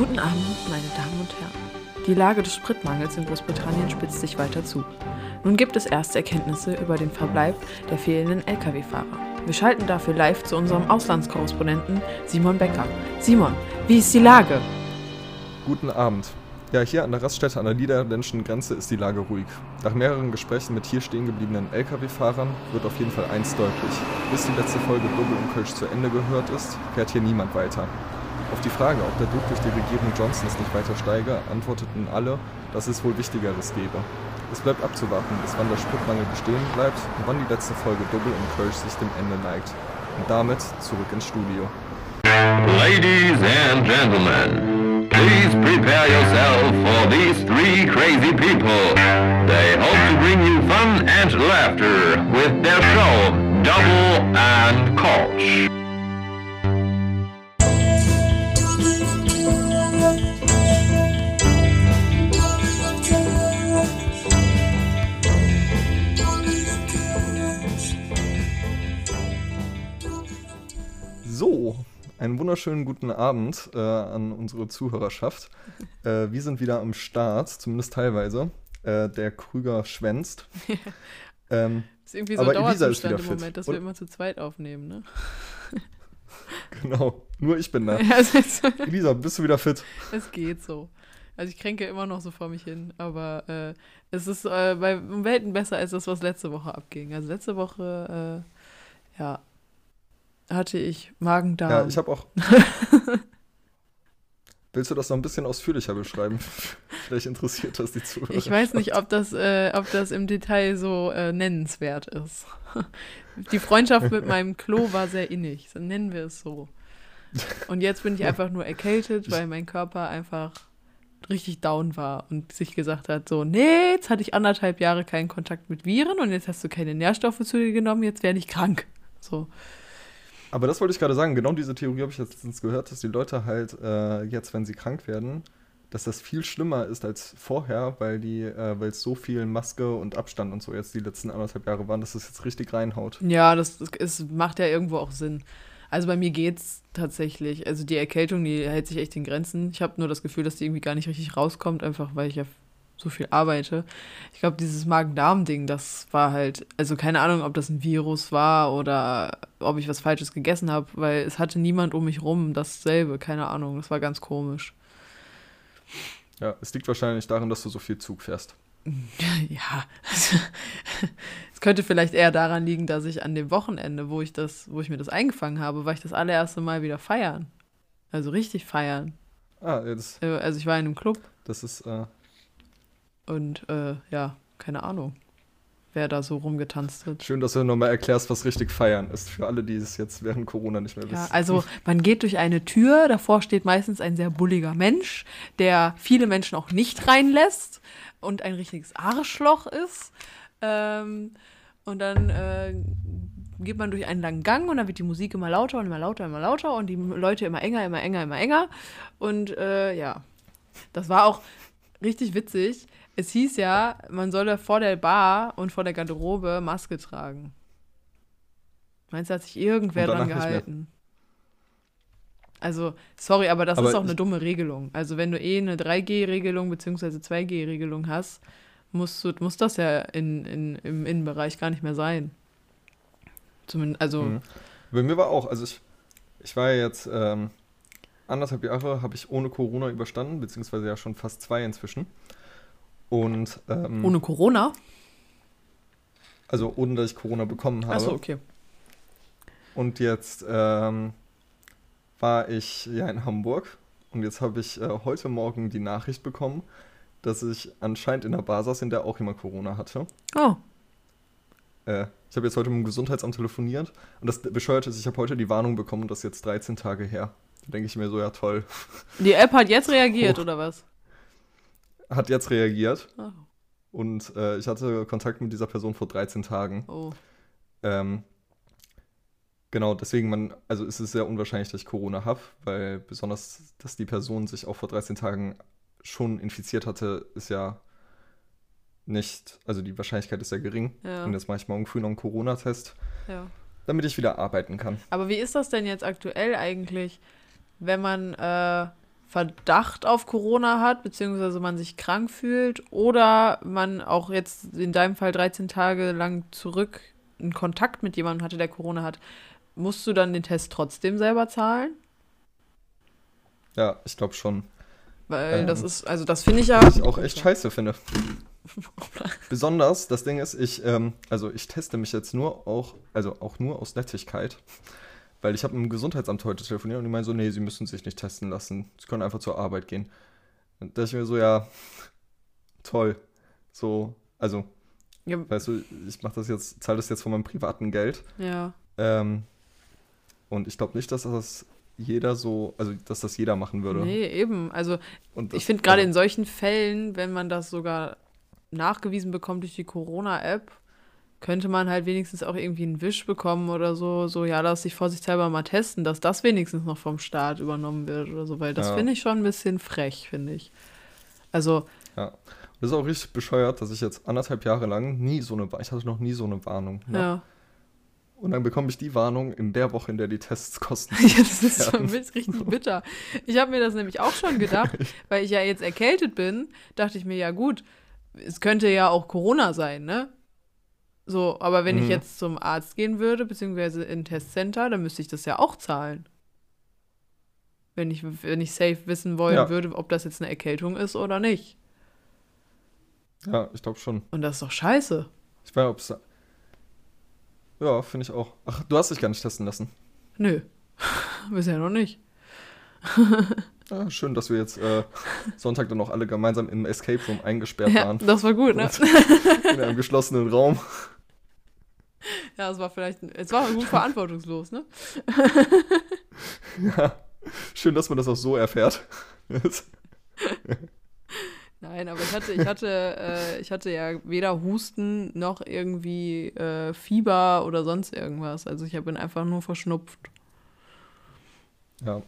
Guten Abend, meine Damen und Herren. Die Lage des Spritmangels in Großbritannien spitzt sich weiter zu. Nun gibt es erste Erkenntnisse über den Verbleib der fehlenden Lkw-Fahrer. Wir schalten dafür live zu unserem Auslandskorrespondenten Simon Becker. Simon, wie ist die Lage? Guten Abend. Ja, hier an der Raststätte an der niederländischen Grenze ist die Lage ruhig. Nach mehreren Gesprächen mit hier stehen gebliebenen Lkw-Fahrern wird auf jeden Fall eins deutlich. Bis die letzte Folge Double und Kölsch zu Ende gehört ist, fährt hier niemand weiter. Auf die Frage, ob der Druck durch die Regierung Johnsons nicht weiter steige, antworteten alle, dass es wohl Wichtigeres gebe. Es bleibt abzuwarten, bis wann der Spritmangel bestehen bleibt und wann die letzte Folge Double Kölsch sich dem Ende neigt. Und damit zurück ins Studio. Ladies and gentlemen, please prepare yourself for these three crazy people. They hope to bring you fun and laughter with their show Double and Koch. Einen wunderschönen guten Abend äh, an unsere Zuhörerschaft. Äh, wir sind wieder am Start, zumindest teilweise. Äh, der Krüger schwänzt. ähm, ist irgendwie so ein Dauerzustand im fit. Moment, dass Und- wir immer zu zweit aufnehmen, ne? Genau, nur ich bin da. Ja, Elisa, bist du wieder fit? es geht so. Also ich kränke immer noch so vor mich hin, aber äh, es ist äh, bei Welten besser als das, was letzte Woche abging. Also letzte Woche, äh, ja, hatte ich Magen-Darm. Ja, ich habe auch. Willst du das noch ein bisschen ausführlicher beschreiben? Vielleicht interessiert das die Zuhörer. Ich weiß nicht, ob das, äh, ob das im Detail so äh, nennenswert ist. Die Freundschaft mit meinem Klo war sehr innig, so nennen wir es so. Und jetzt bin ich einfach nur erkältet, weil mein Körper einfach richtig down war und sich gesagt hat, so, nee, jetzt hatte ich anderthalb Jahre keinen Kontakt mit Viren und jetzt hast du keine Nährstoffe zu dir genommen, jetzt werde ich krank. So. Aber das wollte ich gerade sagen. Genau diese Theorie habe ich jetzt letztens gehört, dass die Leute halt äh, jetzt, wenn sie krank werden, dass das viel schlimmer ist als vorher, weil die, äh, weil es so viel Maske und Abstand und so jetzt die letzten anderthalb Jahre waren, dass das jetzt richtig reinhaut. Ja, das, das macht ja irgendwo auch Sinn. Also bei mir geht's tatsächlich. Also die Erkältung, die hält sich echt in Grenzen. Ich habe nur das Gefühl, dass die irgendwie gar nicht richtig rauskommt, einfach weil ich ja so viel arbeite. Ich glaube, dieses Magen-Darm-Ding, das war halt, also keine Ahnung, ob das ein Virus war oder ob ich was Falsches gegessen habe, weil es hatte niemand um mich rum dasselbe, keine Ahnung. Das war ganz komisch. Ja, es liegt wahrscheinlich daran, dass du so viel Zug fährst. Ja, es könnte vielleicht eher daran liegen, dass ich an dem Wochenende, wo ich das, wo ich mir das eingefangen habe, war ich das allererste Mal wieder feiern. Also richtig feiern. Ah, ja, das, Äh, Also ich war in einem Club das ist, äh, und äh, ja, keine Ahnung, wer da so rumgetanzt hat. schön, dass du nochmal erklärst, was richtig feiern ist, für alle, die es jetzt während Corona nicht mehr Ja, wissen. also man geht durch eine Tür, davor steht meistens ein sehr bulliger Mensch, der viele Menschen auch nicht reinlässt und ein richtiges Arschloch ist. Ähm, und dann äh, geht man durch einen langen Gang und dann wird die Musik immer lauter und immer lauter, immer lauter und die Leute immer enger, immer enger, immer enger. Und äh, ja, das war auch richtig witzig. Es hieß ja, man solle vor der Bar und vor der Garderobe Maske tragen. Meinst du, hat sich irgendwer dran gehalten? Also, sorry, aber das Aber ist auch eine dumme Regelung. Also, wenn du eh eine 3G-Regelung bzw. 2G-Regelung hast, musst du, muss das ja in, in, im Innenbereich gar nicht mehr sein. Zumindest, also, Mhm. Bei mir war auch, also ich, ich war ja jetzt ähm, anderthalb Jahre, habe ich ohne Corona überstanden, beziehungsweise ja schon fast zwei inzwischen. Und ähm, ohne Corona. also ohne dass ich Corona bekommen habe. Achso, okay. Und jetzt ähm, war ich ja in Hamburg und jetzt habe ich äh, heute Morgen die Nachricht bekommen, dass ich anscheinend in der Bar saß, in der auch jemand Corona hatte. Oh, Äh, ich habe jetzt heute mit dem Gesundheitsamt telefoniert und das Bescheuerte ist, ich habe heute die Warnung bekommen das ist jetzt 13 Tage her. Da denke ich mir so, ja toll. die App hat jetzt reagiert, Oh. oder was? Hat jetzt reagiert Oh, und äh, ich hatte Kontakt mit dieser Person vor 13 Tagen. oh. Ähm, genau, deswegen man, also ist es sehr unwahrscheinlich, dass ich Corona habe, weil besonders, dass die Person sich auch vor 13 Tagen schon infiziert hatte, ist ja nicht, also die Wahrscheinlichkeit ist sehr gering. Ja. Und jetzt mache ich morgen früh noch einen Corona-Test, ja. damit ich wieder arbeiten kann. Aber wie ist das denn jetzt aktuell eigentlich, wenn man äh, Verdacht auf Corona hat, beziehungsweise man sich krank fühlt oder man auch jetzt in deinem Fall 13 Tage lang zurück einen Kontakt mit jemandem hatte, der Corona hat, musst du dann den Test trotzdem selber zahlen? Ja, ich glaube schon. Weil Ähm, das ist, also das finde ich ja. Was ich auch echt scheiße finde. Besonders, das Ding ist, ich, ähm, also ich teste mich jetzt nur auch, also auch nur aus Nettigkeit. Weil ich habe im Gesundheitsamt heute telefoniert und die meinen so, nee, sie müssen sich nicht testen lassen. Sie können einfach zur Arbeit gehen. Und da dachte ich mir so, ja, toll. So, also, Ja, weißt du, ich mache das jetzt, zahle das jetzt von meinem privaten Geld. ja. Ähm, und ich glaube nicht, dass das jeder so, also dass das jeder machen würde. Nee, eben. Also Und ich das- finde gerade also, in solchen Fällen, wenn man das sogar nachgewiesen bekommt durch die Corona-App, könnte man halt wenigstens auch irgendwie einen Wisch bekommen oder so, so, ja, lass dich vorsichtshalber mal testen, dass das wenigstens noch vom Staat übernommen wird oder so, weil das Ja. finde ich schon ein bisschen frech, finde ich. Also, Ja. Das ist auch richtig bescheuert, dass ich jetzt anderthalb Jahre lang nie so eine, ich hatte noch nie so eine Warnung. Ne? ja. Und dann bekomme ich die Warnung in der Woche, in der die Tests kosten. Ja, das ist schon richtig bitter. Ich habe mir das nämlich auch schon gedacht, weil ich ja jetzt erkältet bin, dachte ich mir, ja gut, es könnte ja auch Corona sein, ne? So, aber wenn ich Mhm. jetzt zum Arzt gehen würde, beziehungsweise in ein Testcenter, dann müsste ich das ja auch zahlen. Wenn ich, wenn ich safe wissen wollen Ja. würde, ob das jetzt eine Erkältung ist oder nicht. Ja, ich glaube schon. Und das ist doch scheiße. Ich weiß, ob es. Ja, finde ich auch. Ach, du hast dich gar nicht testen lassen. Nö. Bisher noch nicht. Ah, schön, dass wir jetzt äh, Sonntag dann noch alle gemeinsam im Escape Room eingesperrt Ja, waren. das war gut, ne? In einem geschlossenen Raum. Ja, es war vielleicht, es war gut verantwortungslos, ne? Ja. Schön, dass man das auch so erfährt. Nein, aber ich hatte, ich hatte, äh, ich hatte ja weder Husten noch irgendwie äh, Fieber oder sonst irgendwas. Also ich bin einfach nur verschnupft. Ja.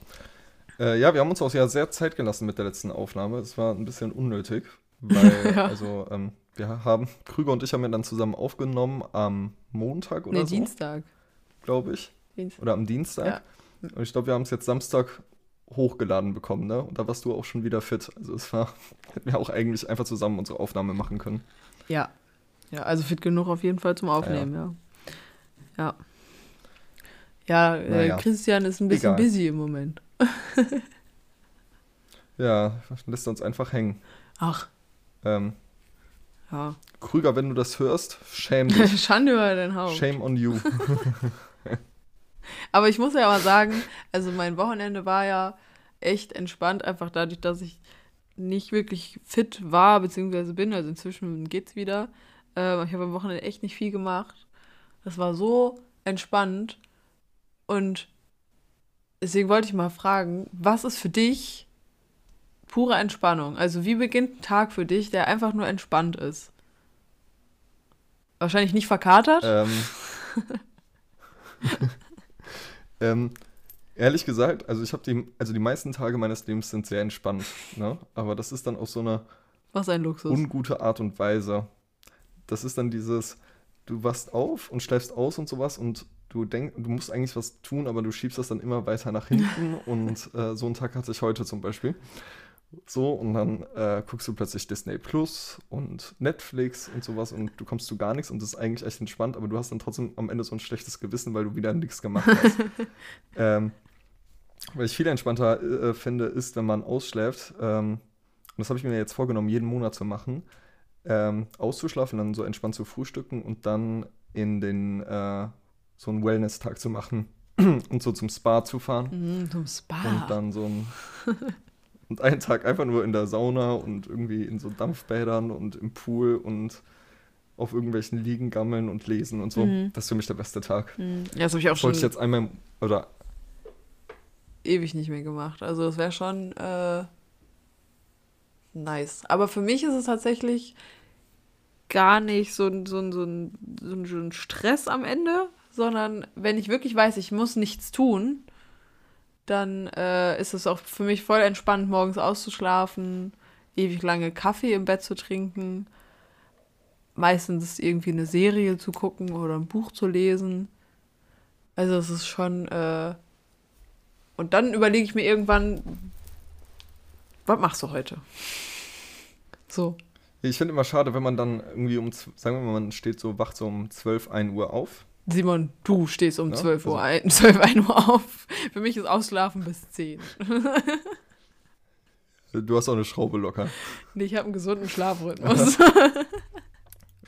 Äh, ja, wir haben uns auch ja sehr Zeit gelassen mit der letzten Aufnahme. Es war ein bisschen unnötig, weil, Ja. also, ähm, wir haben, Krüger und ich haben ja dann zusammen aufgenommen am Montag oder nee, so, Dienstag. glaube ich. Dienstag. Oder am Dienstag. Und ich glaube, wir haben es jetzt Samstag hochgeladen bekommen, ne? Und da warst du auch schon wieder fit. Also es war, hätten wir auch eigentlich einfach zusammen unsere Aufnahme machen können. Ja. Ja, also fit genug auf jeden Fall zum Aufnehmen, ja. Ja. Ja, äh, Naja. Christian ist ein bisschen Egal. busy im Moment. Ja, lässt uns einfach hängen. Ach, Ähm, ja. Krüger, wenn du das hörst, shame dich. Schande über dein Haupt. Shame on you. Aber ich muss ja mal sagen, also mein Wochenende war ja echt entspannt, einfach dadurch, dass ich nicht wirklich fit war, beziehungsweise bin. Also inzwischen geht's wieder. Ähm, ich habe am Wochenende echt nicht viel gemacht. Das war so entspannt. Und deswegen wollte ich mal fragen, was ist für dich pure Entspannung? Also wie beginnt ein Tag für dich, der einfach nur entspannt ist? Wahrscheinlich nicht verkatert? ähm, ähm, ehrlich gesagt, also ich habe die, also die meisten Tage meines Lebens sind sehr entspannt, ne? Aber das ist dann auf so eine Was ein Luxus. ungute Art und Weise. Das ist dann dieses, du wachst auf und schläfst aus und sowas und du denkst, du musst eigentlich was tun, aber du schiebst das dann immer weiter nach hinten und äh, so einen Tag hatte ich heute zum Beispiel. So, und dann äh, guckst du plötzlich Disney Plus und Netflix und sowas und du kommst zu gar nichts und das ist eigentlich echt entspannt, aber du hast dann trotzdem am Ende so ein schlechtes Gewissen, weil du wieder nichts gemacht hast. ähm, was ich viel entspannter äh, finde, ist, wenn man ausschläft, ähm, und das habe ich mir jetzt vorgenommen, jeden Monat zu machen, ähm, auszuschlafen, dann so entspannt zu frühstücken und dann in den äh, so einen Wellness-Tag zu machen und so zum Spa zu fahren Mhm, zum Spa. und dann so ein und einen Tag einfach nur in der Sauna und irgendwie in so Dampfbädern und im Pool und auf irgendwelchen Liegen gammeln und lesen und so. Mhm. Das ist für mich der beste Tag. Mhm. Ja, das habe ich auch Das wollte schon ich jetzt einmal oder ewig nicht mehr gemacht. Also das wäre schon äh, nice. Aber für mich ist es tatsächlich gar nicht so, ein- so, ein- so, ein, so, ein, so ein Stress am Ende, sondern wenn ich wirklich weiß, ich muss nichts tun, dann äh, ist es auch für mich voll entspannt, morgens auszuschlafen, ewig lange Kaffee im Bett zu trinken, meistens irgendwie eine Serie zu gucken oder ein Buch zu lesen. Also es ist schon äh, und dann überlege ich mir irgendwann, Was machst du heute? So. Ich finde immer schade, wenn man dann irgendwie um, sagen wir mal, man steht so, wacht so um 12, 1 Uhr auf. Simon, du stehst um Ja, 12 Uhr, also- ein, 12, 1 Uhr auf. Für mich ist Ausschlafen bis 10. Du hast auch eine Schraube locker. Nee, ich habe einen gesunden Schlafrhythmus.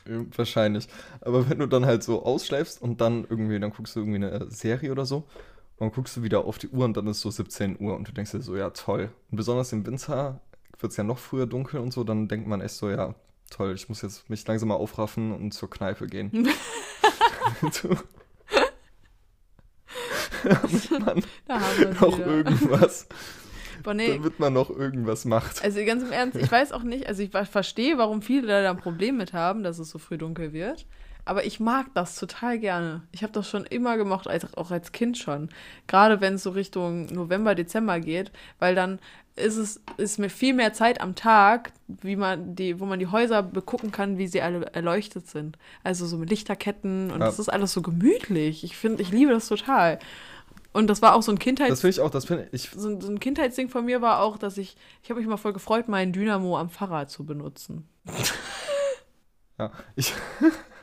Äh, Wahrscheinlich. Aber wenn du dann halt so ausschläfst und dann irgendwie, dann guckst du irgendwie eine Serie oder so und dann guckst du wieder auf die Uhr und dann ist so 17 Uhr und du denkst dir so, ja, toll. Und besonders im Winter wird es ja noch früher dunkel und so, dann denkt man echt so, ja, toll, ich muss jetzt mich langsam mal aufraffen und zur Kneipe gehen. So. Damit man da noch wieder. irgendwas, Boah, nee. damit man noch irgendwas macht. Also ganz im Ernst, ich weiß auch nicht, also ich ver- verstehe, warum viele da ein Problem mit haben, dass es so früh dunkel wird. Aber ich mag das total gerne. Ich habe das schon immer gemocht, als, auch als Kind schon. Gerade wenn es so Richtung November, Dezember geht, weil dann ist es ist mir viel mehr Zeit am Tag, wie man die, wo man die Häuser begucken kann, wie sie alle erleuchtet sind. Also so mit Lichterketten und Ja. das ist alles so gemütlich. Ich finde, ich liebe das total. Und das war auch so ein Kindheits Das finde ich auch, das finde ich, so, ein- so ein Kindheitsding von mir war auch, dass ich, ich habe mich mal voll gefreut, meinen Dynamo am Fahrrad zu benutzen. Ja, ich.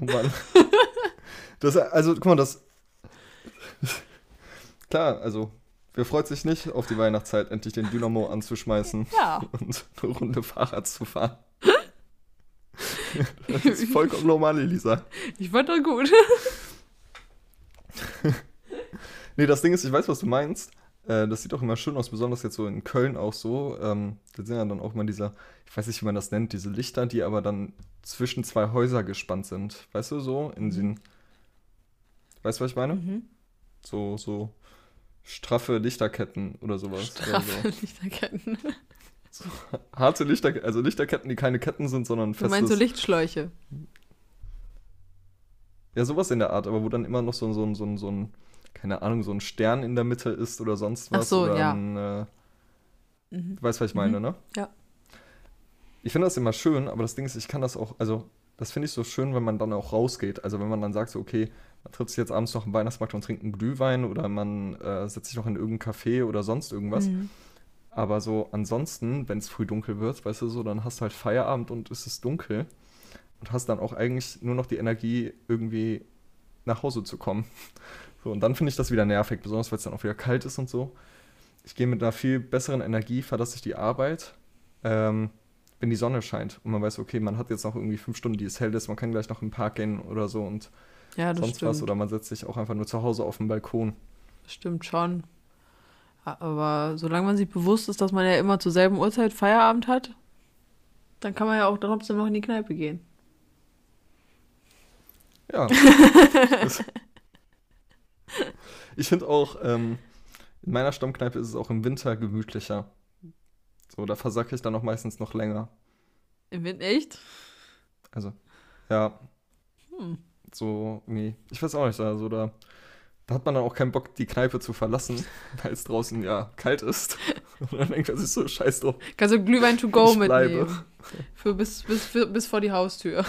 Mann. Das, also, guck mal, das. Klar, also, wer freut sich nicht auf die Weihnachtszeit, endlich den Dynamo anzuschmeißen Ja. und eine Runde Fahrrad zu fahren? Das ist vollkommen normal, Elisa. Ich fand das gut. Nee, das Ding ist, ich weiß, was du meinst. Äh, das sieht auch immer schön aus, besonders jetzt so in Köln auch so. Ähm, da sind ja dann auch immer diese, ich weiß nicht, wie man das nennt, diese Lichter, die aber dann zwischen zwei Häuser gespannt sind. Weißt du, so in den. Weißt du, was ich meine? Mhm. So, so straffe Lichterketten oder sowas. Straffe Oder Lichterketten. so. Harte Lichterketten, also Lichterketten, die keine Ketten sind, sondern Du festes. meinst so Lichtschläuche? Ja, sowas in der Art, aber wo dann immer noch so, so, so, so ein, keine Ahnung, so ein Stern in der Mitte ist oder sonst Ach was. so, oder ja. Ein, äh, Mhm. Du weißt, was ich meine, Mhm. ne? Ja. Ich finde das immer schön, aber das Ding ist, ich kann das auch, also, das finde ich so schön, wenn man dann auch rausgeht. Also, wenn man dann sagt, so, okay, man trifft sich jetzt abends noch im Weihnachtsmarkt und trinkt einen Glühwein oder man äh, setzt sich noch in irgendein Café oder sonst irgendwas. Mhm. Aber so ansonsten, wenn es früh dunkel wird, weißt du so, dann hast du halt Feierabend und es ist dunkel und hast dann auch eigentlich nur noch die Energie, irgendwie nach Hause zu kommen. So, und dann finde ich das wieder nervig, besonders weil es dann auch wieder kalt ist und so. Ich gehe mit einer viel besseren Energie, verlasse ich die Arbeit, ähm, wenn die Sonne scheint und man weiß, okay, man hat jetzt noch irgendwie fünf Stunden, die es hell ist, man kann gleich noch im Park gehen oder so und Ja, sonst stimmt. was oder man setzt sich auch einfach nur zu Hause auf den Balkon. Das stimmt schon. Aber solange man sich bewusst ist, dass man ja immer zur selben Uhrzeit Feierabend hat, dann kann man ja auch trotzdem noch in die Kneipe gehen. Ja. Ich finde auch, ähm, in meiner Stammkneipe ist es auch im Winter gemütlicher. So, da versacke ich dann auch meistens noch länger. Im Winter echt? Also, ja, Hm. so irgendwie, ich weiß auch nicht, also da, da hat man dann auch keinen Bock, die Kneipe zu verlassen, weil es draußen ja kalt ist. Und dann denkt man sich so, scheiß drauf. Kannst du Glühwein to go Ich bleibe. mitnehmen. Für bis, bis, für, bis vor die Haustür.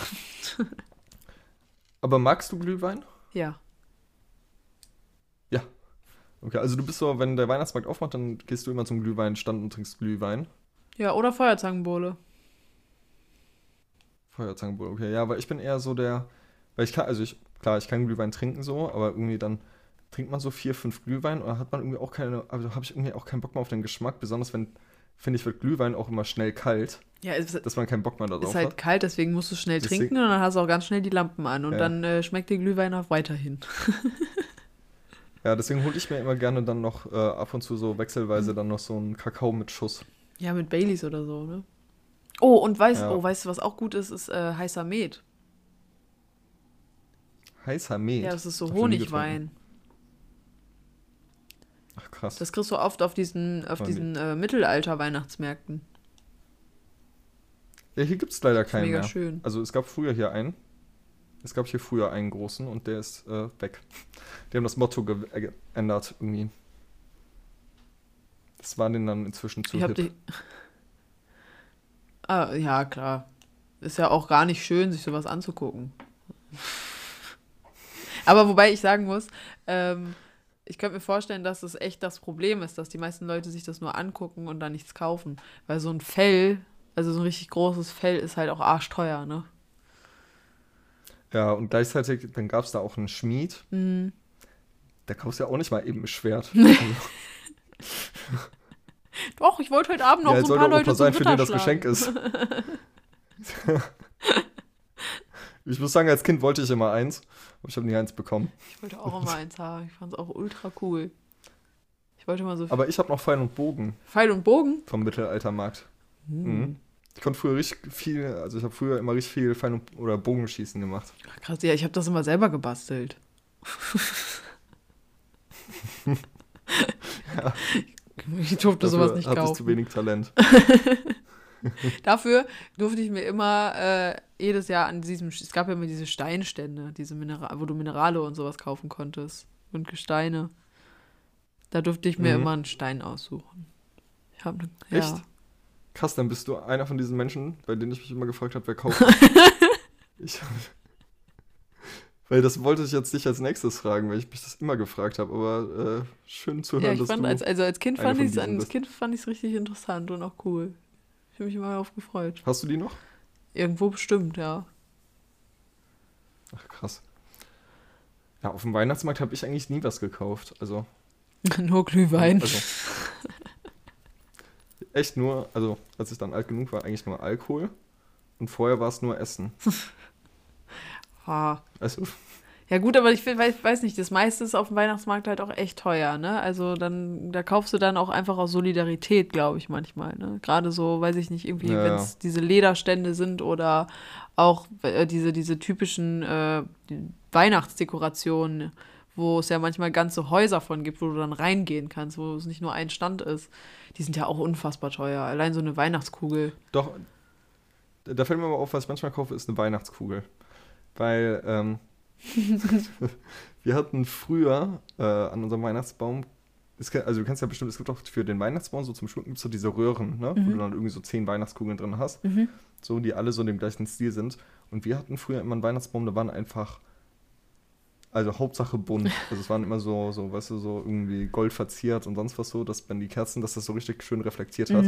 Aber magst du Glühwein? Ja. Okay, also du bist so, wenn der Weihnachtsmarkt aufmacht, dann gehst du immer zum Glühweinstand und trinkst Glühwein. Ja, oder Feuerzangenbowle. Feuerzangenbowle, okay. Ja, weil ich bin eher so der, weil ich kann, also ich, klar, ich kann Glühwein trinken so, aber irgendwie dann trinkt man so vier, fünf Glühwein und dann hat man irgendwie auch keine, also habe ich irgendwie auch keinen Bock mehr auf den Geschmack, besonders wenn, finde ich, wird Glühwein auch immer schnell kalt, Ja, es dass man keinen Bock mehr darauf ist halt hat. kalt, deswegen musst du schnell Deswegen- trinken und dann hast du auch ganz schnell die Lampen an und Ja. dann äh, schmeckt der Glühwein auch weiterhin. Ja, deswegen hole ich mir immer gerne dann noch äh, ab und zu so Mhm. wechselweise dann noch so einen Kakao mit Schuss. Ja, mit Baileys oder so, ne? Oh, und weißt, Ja. oh, weißt du, was auch gut ist, ist äh, heißer Met. Heißer Met. Ja, das ist so nie Honigwein. Ach krass. Das kriegst du oft auf diesen, auf diesen äh, Mittelalter-Weihnachtsmärkten. ja, hier gibt es leider keinen Mega mehr. schön. Also es gab früher hier einen. Es gab hier früher einen großen und der ist äh, weg. Die haben das Motto äh, geändert irgendwie. Das war denen dann inzwischen zu Ich hip. die. Ah, ja, klar. Ist ja auch gar nicht schön, sich sowas anzugucken. Aber wobei ich sagen muss, ähm, ich könnte mir vorstellen, dass es echt das Problem ist, dass die meisten Leute sich das nur angucken und dann nichts kaufen. Weil so ein Fell, also so ein richtig großes Fell, ist halt auch arschteuer, ne? Ja, und gleichzeitig, dann gab es da auch einen Schmied. Mhm. Der kaufst ja auch nicht mal eben ein Schwert. Doch, ich wollte heute Abend noch ja, so ein paar Leute zum sein, für den das Geschenk ist. ich muss sagen, als Kind wollte ich immer eins, aber ich habe nie eins bekommen. Ich wollte auch immer eins haben. Ich fand es auch ultra cool. Ich wollte mal so Aber ich habe noch Pfeil und Bogen Pfeil und Bogen. vom Mittelaltermarkt. Mhm. Ich konnte früher richtig viel, also ich habe früher immer richtig viel Pfeil oder Bogenschießen gemacht. Ach, Krass, ja, ich habe das immer selber gebastelt. Ich durfte sowas nicht kaufen. wenig Talent. Dafür durfte ich mir immer äh, jedes Jahr an diesem, es gab ja immer diese Steinstände, diese Mineral, wo du Minerale und sowas kaufen konntest und Gesteine. Da durfte ich mir Mhm. immer einen Stein aussuchen. Ich hab, ne, ja. Krass, dann bist du einer von diesen Menschen, bei denen ich mich immer gefragt habe, wer kauft. ich, weil das wollte ich jetzt nicht als nächstes fragen, weil ich mich das immer gefragt habe, aber äh, schön zu hören, Ja, ich dass fand, du... als, also als Kind fand ich es. Kind fand ich es richtig interessant und auch cool. Ich habe mich immer darauf gefreut. Hast du die noch? Irgendwo bestimmt, ja. Ach, krass. Ja, auf dem Weihnachtsmarkt habe ich eigentlich nie was gekauft. Also, Nur Glühwein. also echt nur, also als ich dann alt genug war, eigentlich nur Alkohol. Und vorher war es nur Essen. Ah. Also, Ja gut, aber ich weiß, weiß nicht, das meiste ist auf dem Weihnachtsmarkt halt auch echt teuer, ne? Also dann, da kaufst du dann auch einfach aus Solidarität, glaube ich, manchmal, ne? Gerade so, weiß ich nicht, irgendwie, Ja, wenn ja. es diese Lederstände sind oder auch äh, diese, diese typischen äh, Weihnachtsdekorationen, wo es ja manchmal ganze Häuser von gibt, wo du dann reingehen kannst, wo es nicht nur ein Stand ist. Die sind ja auch unfassbar teuer. Allein so eine Weihnachtskugel. doch, da fällt mir aber auf, was ich manchmal kaufe, ist eine Weihnachtskugel. Weil, ähm, wir hatten früher äh, an unserem Weihnachtsbaum, also du kennst ja bestimmt, es gibt auch für den Weihnachtsbaum so zum Schmücken gibt es so diese Röhren, ne? wo du dann irgendwie so zehn Weihnachtskugeln drin hast, so die alle so in dem gleichen Stil sind. Und wir hatten früher immer einen Weihnachtsbaum, da waren einfach, also Hauptsache bunt. Also es waren immer so, so, weißt du, so irgendwie gold verziert und sonst was so, dass wenn die Kerzen, dass das so richtig schön reflektiert hat.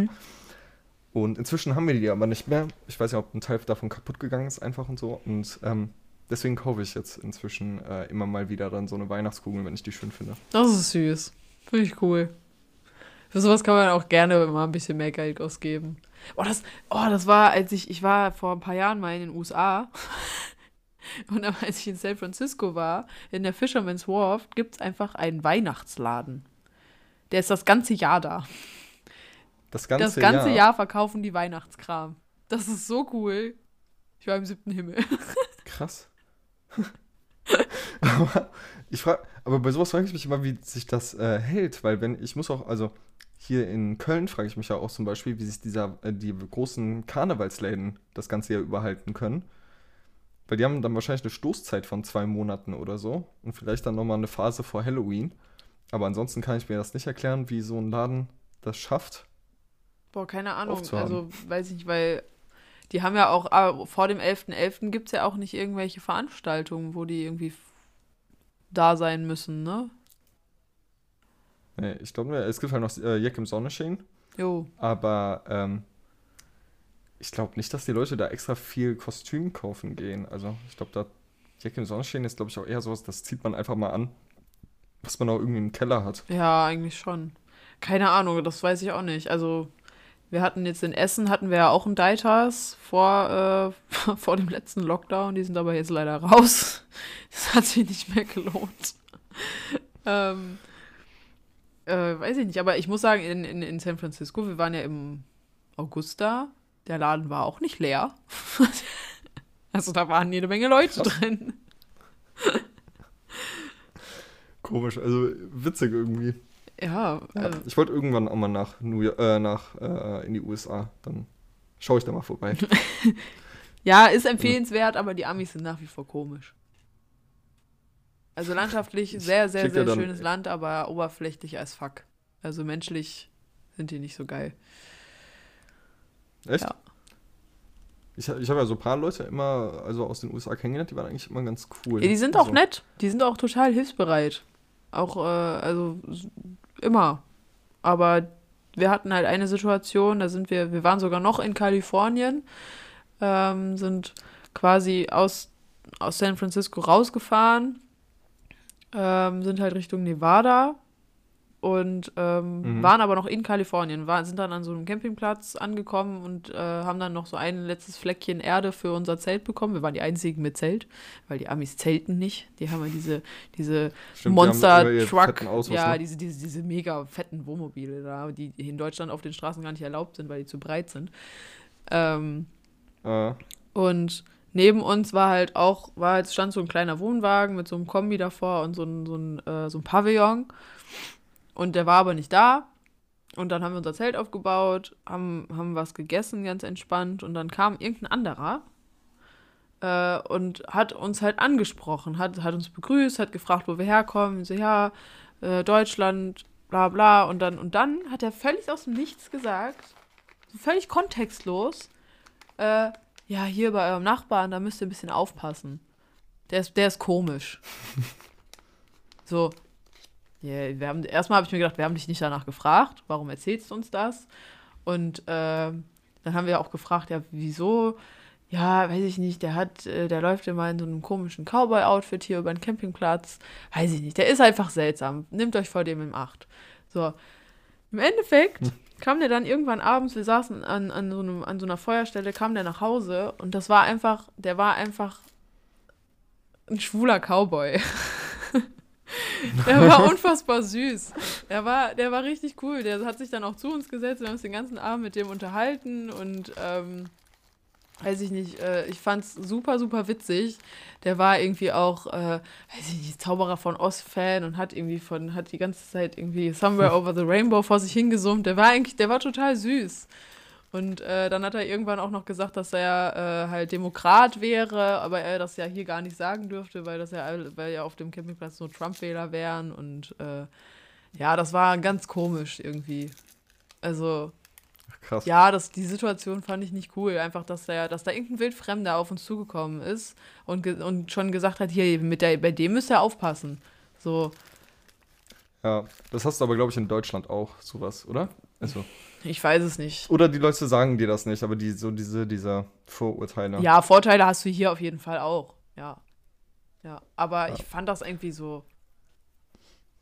Und inzwischen haben wir die aber nicht mehr. Ich weiß ja, ob ein Teil davon kaputt gegangen ist, einfach und so. Und ähm, deswegen kaufe ich jetzt inzwischen äh, immer mal wieder dann so eine Weihnachtskugel, wenn ich die schön finde. Das ist süß. Finde ich cool. Für sowas kann man auch gerne mal ein bisschen mehr Geld ausgeben. Oh, das, oh, das war, als ich, ich war vor ein paar Jahren mal in den USA. Und dann, als ich in San Francisco war, in der Fisherman's Wharf, gibt es einfach einen Weihnachtsladen. Der ist das ganze Jahr da. Das ganze, das ganze Jahr. Jahr. verkaufen die Weihnachtskram. Das ist so cool. Ich war im siebten Himmel. Krass. aber ich frage, aber bei sowas frage ich mich immer, wie sich das äh, hält, weil wenn ich muss auch, also hier in Köln frage ich mich ja auch zum Beispiel, wie sich dieser, äh, die großen Karnevalsläden das ganze Jahr überhalten können. Weil die haben dann wahrscheinlich eine Stoßzeit von zwei Monaten oder so und vielleicht dann nochmal eine Phase vor Halloween. Aber ansonsten kann ich mir das nicht erklären, wie so ein Laden das schafft. Boah, keine Ahnung. Also, weiß ich nicht, weil die haben ja auch, aber vor dem 11.11. gibt es ja auch nicht irgendwelche Veranstaltungen, wo die irgendwie da sein müssen, ne? Nee, ich glaube, es gibt halt noch äh, Jack im Sonnenschein. Jo. Aber ähm, ich glaube nicht, dass die Leute da extra viel Kostüm kaufen gehen. Also ich glaube, da Jack im Sonnenschein ist, glaube ich, auch eher sowas, das zieht man einfach mal an, was man auch irgendwie im Keller hat. Ja, eigentlich schon. Keine Ahnung, das weiß ich auch nicht. Also, wir hatten jetzt in Essen, hatten wir ja auch einen Deitas vor, äh, vor dem letzten Lockdown. Die sind aber jetzt leider raus. Das hat sich nicht mehr gelohnt. ähm, äh, weiß ich nicht, aber ich muss sagen, in, in, in San Francisco, wir waren ja im August da. Der Laden war auch nicht leer. also, da waren jede Menge Leute drin. Komisch, also witzig irgendwie. Ja, Ja, äh, ich wollte irgendwann auch mal nach, New York, äh, nach äh, in die USA. Dann schaue ich da mal vorbei. Ja, ist empfehlenswert, aber die Amis sind nach wie vor komisch. Also landschaftlich sehr, sehr, sehr dann- schönes Land, aber oberflächlich als fuck. Also menschlich sind die nicht so geil. Echt? Ja. Ich, ich habe ja so ein paar Leute immer, also aus den USA kennengelernt, die waren eigentlich immer ganz cool. Ja, die sind auch also, nett. Die sind auch total hilfsbereit. Auch, äh, also immer. Aber wir hatten halt eine Situation, da sind wir, wir waren sogar noch in Kalifornien, ähm, sind quasi aus, aus San Francisco rausgefahren, ähm, sind halt Richtung Nevada und ähm, Mhm. waren aber noch in Kalifornien, war, sind dann an so einem Campingplatz angekommen und äh, haben dann noch so ein letztes Fleckchen Erde für unser Zelt bekommen. Wir waren die einzigen mit Zelt, weil die Amis zelten nicht. Die haben ja diese, diese Stimmt, die haben Monster immer ihre Truck, fetten Autos, ja, ne? diese, diese, diese mega fetten Wohnmobile da, die in Deutschland auf den Straßen gar nicht erlaubt sind, weil die zu breit sind. Ähm, Äh, und neben uns war halt auch, war halt, stand so ein kleiner Wohnwagen mit so einem Kombi davor und so ein, so ein, äh, so ein Pavillon. Und der war aber nicht da. Und dann haben wir unser Zelt aufgebaut, haben, haben was gegessen, ganz entspannt. Und dann kam irgendein anderer äh, und hat uns halt angesprochen, hat, hat uns begrüßt, hat gefragt, wo wir herkommen. Und so, ja, äh, Deutschland, bla bla. Und dann, und dann hat er völlig aus dem Nichts gesagt, völlig kontextlos, äh, ja, hier bei eurem Nachbarn, da müsst ihr ein bisschen aufpassen. Der ist, der ist komisch. so. Yeah, wir haben, erstmal habe ich mir gedacht, wir haben dich nicht danach gefragt, warum erzählst du uns das? Und äh, dann haben wir auch gefragt, ja, wieso? Ja, weiß ich nicht, der hat, äh, der läuft immer in so einem komischen Cowboy-Outfit hier über den Campingplatz. Weiß ich nicht, der ist einfach seltsam. Nehmt euch vor dem im Acht. So. Im Endeffekt kam der dann irgendwann abends, wir saßen an, an, so einem, an so einer Feuerstelle, kam der nach Hause und das war einfach, der war einfach ein schwuler Cowboy. der war unfassbar süß. Der war, der war richtig cool. Der hat sich dann auch zu uns gesetzt. Wir haben uns den ganzen Abend mit dem unterhalten und ähm, weiß ich nicht, äh, ich fand's super, super witzig. Der war irgendwie auch, äh, weiß ich nicht, Zauberer von Oz-Fan und hat irgendwie von, hat die ganze Zeit irgendwie Somewhere Over the Rainbow vor sich hingesummt. Der war eigentlich, der war total süß. Und äh, dann hat er irgendwann auch noch gesagt, dass er äh, halt Demokrat wäre, aber er das ja hier gar nicht sagen dürfte, weil das ja, weil ja auf dem Campingplatz nur Trump-Wähler wären. Und äh, ja, das war ganz komisch irgendwie. Also, krass. ja, das, die Situation fand ich nicht cool. Einfach, dass, der, dass da irgendein Wildfremder auf uns zugekommen ist und, und schon gesagt hat, hier, mit der, bei dem müsst ihr aufpassen. So, Ja, das hast du aber, glaube ich, in Deutschland auch, sowas, oder? Also, ich weiß es nicht. oder die Leute sagen dir das nicht, aber die, so diese, dieser Vorurteile. Ja, Vorteile hast du hier auf jeden Fall auch. Ja. Ja, aber Ja. ich fand das irgendwie so.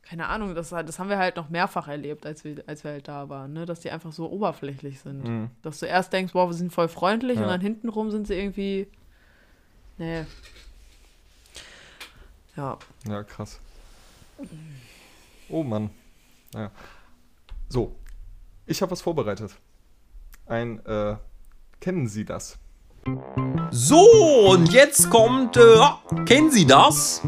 Keine Ahnung, das, das haben wir halt noch mehrfach erlebt, als wir, als wir halt da waren, ne? dass die einfach so oberflächlich sind. Mhm. Dass du erst denkst, wow, wir sind voll freundlich Ja. und dann hintenrum sind sie irgendwie. Nee. Ja. Ja, krass. Oh Mann. Naja. So, ich habe was vorbereitet. Ein, äh, kennen Sie das? So, und jetzt kommt, äh, ah, kennen Sie das?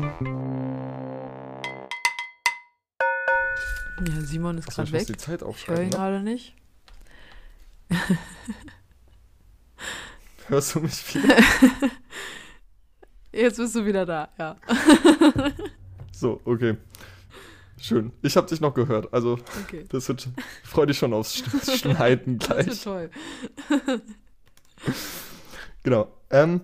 Ja, Simon ist gerade weg. die Zeit Ich höre ihn Ne? gerade nicht. Hörst du mich wieder? Jetzt bist du wieder da, ja. So, okay. Schön. Ich habe dich noch gehört. Also, Okay. das wird. Ich freue dich schon aufs Sch- Schneiden Das wird gleich. toll. Genau. Ähm,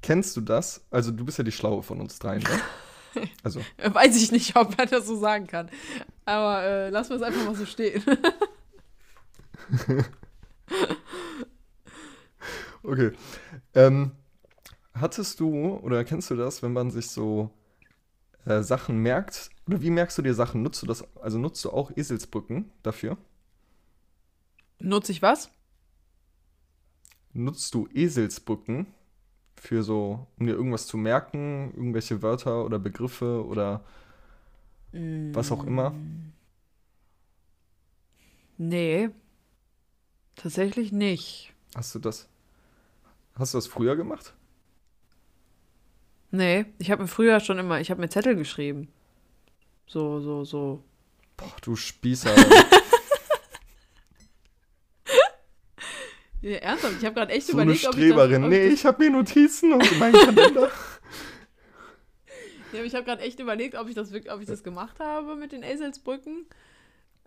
kennst du das? Also, du bist ja die Schlaue von uns dreien, ne? Also, Weiß ich nicht, ob man das so sagen kann. Aber äh, lassen wir es einfach mal so stehen. okay. Ähm, hattest du oder kennst du das, wenn man sich so äh, Sachen merkt? Oder wie merkst du dir Sachen? Nutzt du das? Also nutzt du auch Eselsbrücken dafür? Nutze ich was? Nutzt du Eselsbrücken für so, um dir irgendwas zu merken, irgendwelche Wörter oder Begriffe oder was auch immer? Nee. Tatsächlich nicht. Hast du das? Hast du das früher gemacht? Nee, ich habe mir früher schon immer, ich habe mir Zettel geschrieben. So, so, so. Boah, du Spießer. Ja, ernsthaft, ich habe gerade echt so eine überlegt, ob Streberin. ich das, ob nee, ich ich habe mir Notizen und meinen Kalender. ja, ich habe gerade echt überlegt, ob ich das wirklich, ob ich das gemacht habe mit den Eselsbrücken.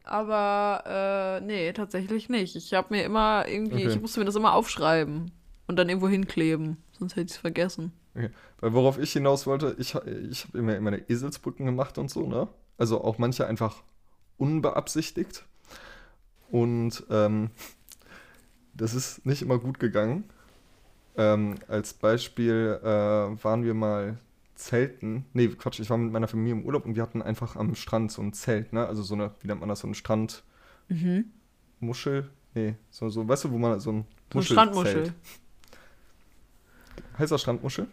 Aber äh, nee, tatsächlich nicht. Ich habe mir immer irgendwie, Okay. ich musste mir das immer aufschreiben und dann irgendwo hinkleben, sonst hätte ich es vergessen. Okay. Weil worauf ich hinaus wollte, ich, ich habe immer meine Eselsbrücken gemacht und so, ne? Also auch manche einfach unbeabsichtigt. Und ähm, das ist nicht immer gut gegangen. Ähm, als Beispiel äh, waren wir mal zelten. Nee, Quatsch, ich war mit meiner Familie im Urlaub und wir hatten einfach am Strand so ein Zelt, ne? Also so eine, wie nennt man das, so ein Strand. Muschel? Nee, so, so, weißt du, wo man so ein So Muschelzelt- Strandmuschel. Heißt das Strandmuschel?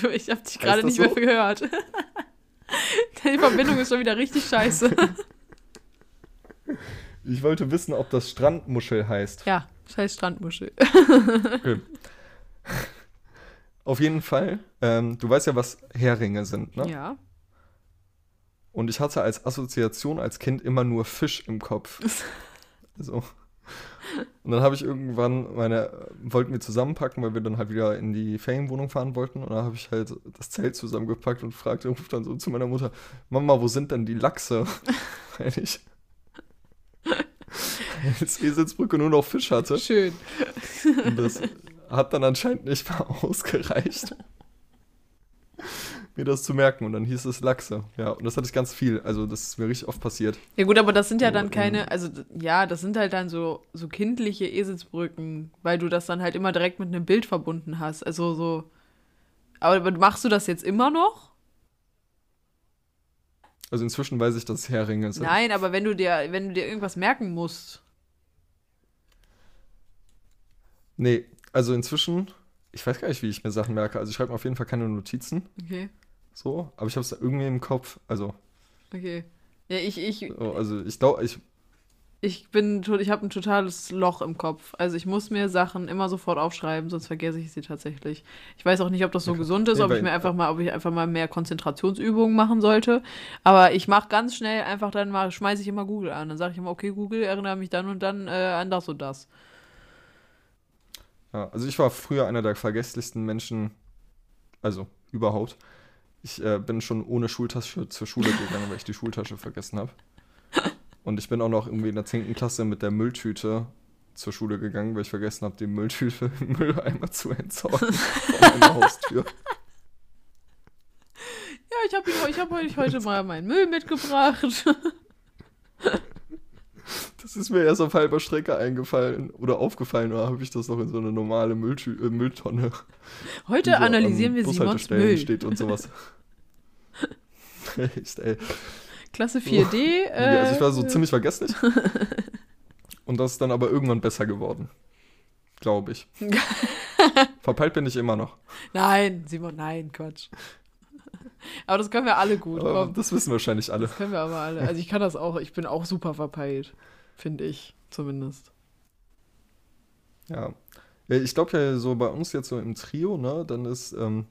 Du, ich hab dich gerade nicht so? mehr gehört. Die Verbindung ist schon wieder richtig scheiße. Ich wollte wissen, ob das Strandmuschel heißt. Ja, scheiß Strandmuschel. Okay. Auf jeden Fall, ähm, du weißt ja, was Heringe sind, ne? Ja. Und ich hatte als Assoziation als Kind immer nur Fisch im Kopf. so. Und dann habe ich irgendwann meine, wollten wir zusammenpacken, weil wir dann halt wieder in die Ferienwohnung fahren wollten. Und dann habe ich halt das Zelt zusammengepackt und fragte, ruft dann so zu meiner Mutter, Mama, wo sind denn die Lachse? weil ich als Eselsbrücke nur noch Fisch hatte. Schön. Und das hat dann anscheinend nicht mehr ausgereicht, mir das zu merken. Und dann hieß es Lachse. Ja, und das hatte ich ganz viel. Also, das ist mir richtig oft passiert. Ja gut, aber das sind ja dann So, keine, ähm, also ja, das sind halt dann so, so kindliche Eselsbrücken, weil du das dann halt immer direkt mit einem Bild verbunden hast. Also so. Aber machst du das jetzt immer noch? Also, inzwischen weiß ich, dass es Heringe sind. Nein, aber wenn du dir, wenn du dir irgendwas merken musst. Nee, also inzwischen, ich weiß gar nicht, wie ich mir Sachen merke. Also, ich schreibe mir auf jeden Fall keine Notizen. Okay, So, aber ich habe es irgendwie im Kopf. Also, okay. Ja, ich, ich, oh, also ich glaube, ich. ich bin, ich habe ein totales Loch im Kopf. Also ich muss mir Sachen immer sofort aufschreiben, sonst vergesse ich sie tatsächlich. Ich weiß auch nicht, ob das so gesund ist, ob ich mir einfach mal, ob ich einfach mal mehr Konzentrationsübungen machen sollte. Aber ich mache ganz schnell einfach dann mal, schmeiße ich immer Google an. Dann sage ich immer, okay, Google, erinnere mich dann und dann äh, an das und das. Ja, also, ich war früher einer der vergesslichsten Menschen. Also, überhaupt. Ich äh, bin schon ohne Schultasche zur Schule gegangen, weil ich die Schultasche vergessen habe. Und ich bin auch noch irgendwie in der 10. Klasse mit der Mülltüte zur Schule gegangen, weil ich vergessen habe, die Mülltüte im Mülleimer zu entsorgen vor meiner Haustür. Ja, ich habe ich hab euch heute mal meinen Müll mitgebracht. Das ist mir erst auf halber Strecke eingefallen oder aufgefallen, oder habe ich das noch in so eine normale Mülltü äh, Mülltonne? Heute so analysieren an wir Simons Müll. steht und sowas. Echt, ey. Klasse 4D. Äh, ja, also ich war so ziemlich vergesslich. Und das ist dann aber irgendwann besser geworden. Glaube ich. Verpeilt bin ich immer noch. Nein, Simon, nein, Quatsch. Aber das können wir alle gut. Das wissen wahrscheinlich alle. Das können wir aber alle. Also ich kann das auch. Ich bin auch super verpeilt. Finde ich zumindest. Ja. ja ich glaube ja so bei uns jetzt so im Trio, ne, dann ist, ähm,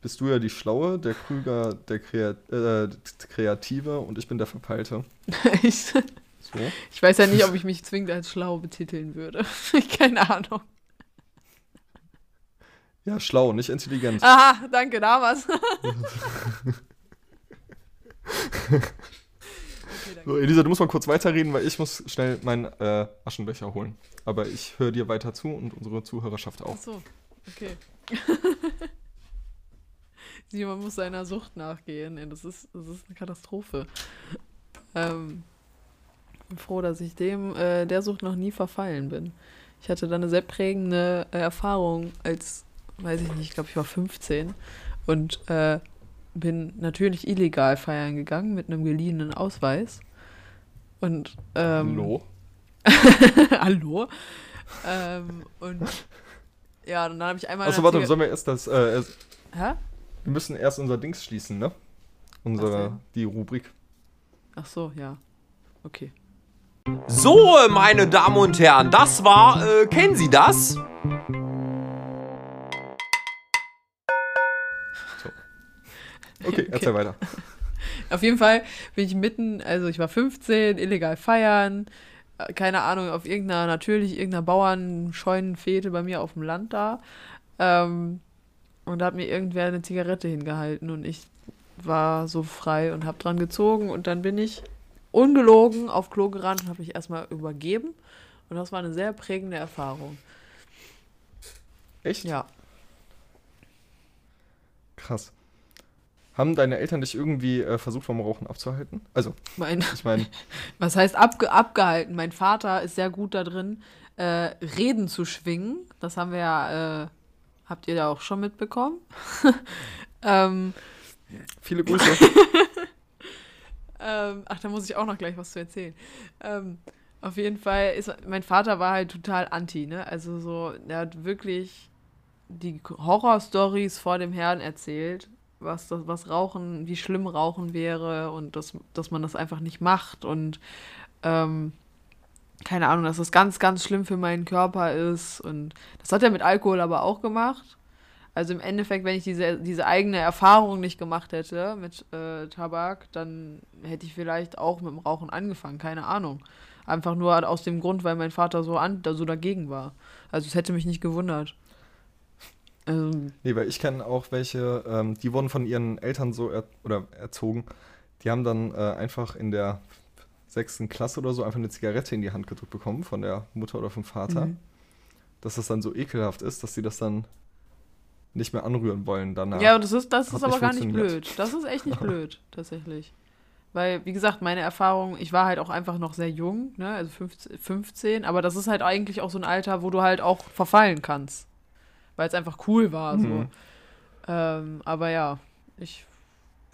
bist du ja die Schlaue, der Krüger, der Kreat äh, Kreative und ich bin der Verpeilte. ich, So. ich weiß ja nicht, ob ich mich zwingend als schlau betiteln würde. Keine Ahnung. Ja, schlau, nicht intelligent. Aha, danke, damals. So, Elisa, du musst mal kurz weiterreden, weil ich muss schnell meinen äh, Aschenbecher holen. Aber ich höre dir weiter zu und unsere Zuhörerschaft auch. Ach so, okay. Simon muss seiner Sucht nachgehen. Das ist, das ist eine Katastrophe. Ähm, bin froh, dass ich dem äh, der Sucht noch nie verfallen bin. Ich hatte da eine sehr prägende äh, Erfahrung als, weiß ich nicht, ich glaube, ich war 15 und äh, bin natürlich illegal feiern gegangen mit einem geliehenen Ausweis. Und ähm, Hallo? Hallo. ähm, und ja, und dann habe ich einmal. Achso, warte, sollen wir erst das. Äh, erst, Hä? wir müssen erst unser Dings schließen, ne? Unsere, die Rubrik. Ach so, ja. Okay. So, meine Damen und Herren, das war, äh, kennen Sie das? Okay, erzähl weiter. Auf jeden Fall bin ich mitten, also ich war 15, illegal feiern, äh, keine Ahnung, auf irgendeiner, natürlich irgendeiner Bauernscheunenfete bei mir auf dem Land da. Ähm, und da hat mir irgendwer eine Zigarette hingehalten und ich war so frei und habe dran gezogen und dann bin ich ungelogen auf Klo gerannt und habe mich erstmal übergeben. Und das war eine sehr prägende Erfahrung. Echt? Ja. krass. Haben deine Eltern dich irgendwie äh, versucht, vom Rauchen abzuhalten? Also, Mein, ich meine, was heißt abge abgehalten? Mein Vater ist sehr gut da drin, äh, Reden zu schwingen. Das haben wir ja, äh, habt ihr ja auch schon mitbekommen. ähm, viele Grüße. Ähm, ach, da muss ich auch noch gleich was zu erzählen. Ähm, auf jeden Fall ist mein Vater war halt total anti, ne? Also so, er hat wirklich die Horrorstories vor dem Herrn erzählt, was das, was Rauchen, wie schlimm Rauchen wäre und dass, dass man das einfach nicht macht und ähm, keine Ahnung, dass das ganz, ganz schlimm für meinen Körper ist. Und das hat er mit Alkohol aber auch gemacht. Also im Endeffekt, wenn ich diese, diese eigene Erfahrung nicht gemacht hätte mit äh, Tabak, dann hätte ich vielleicht auch mit dem Rauchen angefangen, keine Ahnung. Einfach nur aus dem Grund, weil mein Vater so, an, so dagegen war. Also es hätte mich nicht gewundert. Also, Nee, weil ich kenne auch welche, ähm, die wurden von ihren Eltern so er oder erzogen. Die haben dann äh, einfach in der sechsten Klasse oder so einfach eine Zigarette in die Hand gedrückt bekommen von der Mutter oder vom Vater. Mhm. Dass das dann so ekelhaft ist, dass sie das dann nicht mehr anrühren wollen danach. Ja, das ist, das Hat ist aber gar nicht blöd. Das ist echt nicht blöd, tatsächlich. Weil, wie gesagt, meine Erfahrung, ich war halt auch einfach noch sehr jung, ne? also 15, 15, aber das ist halt eigentlich auch so ein Alter, wo du halt auch verfallen kannst. Weil es einfach cool war. So. Mhm. Ähm, aber ja, ich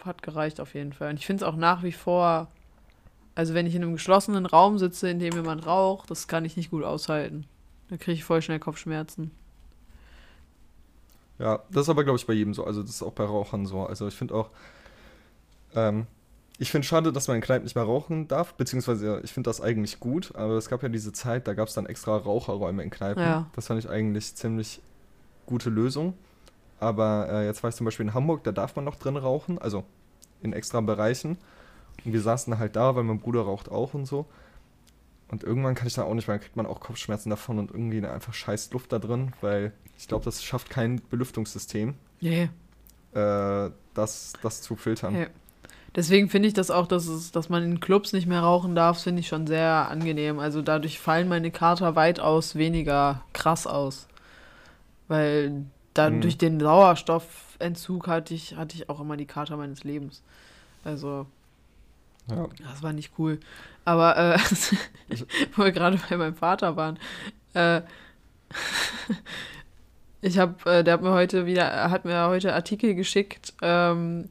hat gereicht auf jeden Fall. Und ich finde es auch nach wie vor, also wenn ich in einem geschlossenen Raum sitze, in dem jemand raucht, das kann ich nicht gut aushalten. Da kriege ich voll schnell Kopfschmerzen. Ja, das ist aber, glaube ich, bei jedem so. Also, das ist auch bei Rauchern so. Also, ich finde auch, ähm, ich finde schade, dass man in Kneipen nicht mehr rauchen darf, beziehungsweise ich finde das eigentlich gut, aber es gab ja diese Zeit, da gab es dann extra Raucherräume in Kneipen. Ja. Das fand ich eigentlich ziemlich gute Lösung. Aber äh, jetzt war ich zum Beispiel in Hamburg, da darf man noch drin rauchen, also in extra Bereichen. Und wir saßen halt da, weil mein Bruder raucht auch und so. Und irgendwann kann ich da auch nicht mehr, dann kriegt man auch Kopfschmerzen davon und irgendwie einfach scheiß Luft da drin, weil ich glaube, das schafft kein Belüftungssystem, Nee. äh, das, das zu filtern. Ja. Deswegen finde ich das auch, dass, es, dass man in Clubs nicht mehr rauchen darf, finde ich schon sehr angenehm. Also dadurch fallen meine Kater weitaus weniger krass aus. Weil dann Mhm. durch den Sauerstoffentzug hatte ich, hatte ich auch immer die Kater meines Lebens. Also, Ja. das war nicht cool. Aber, äh, wo wir gerade bei meinem Vater waren, äh, ich habe, äh, der hat mir heute wieder, er hat mir heute Artikel geschickt, ähm,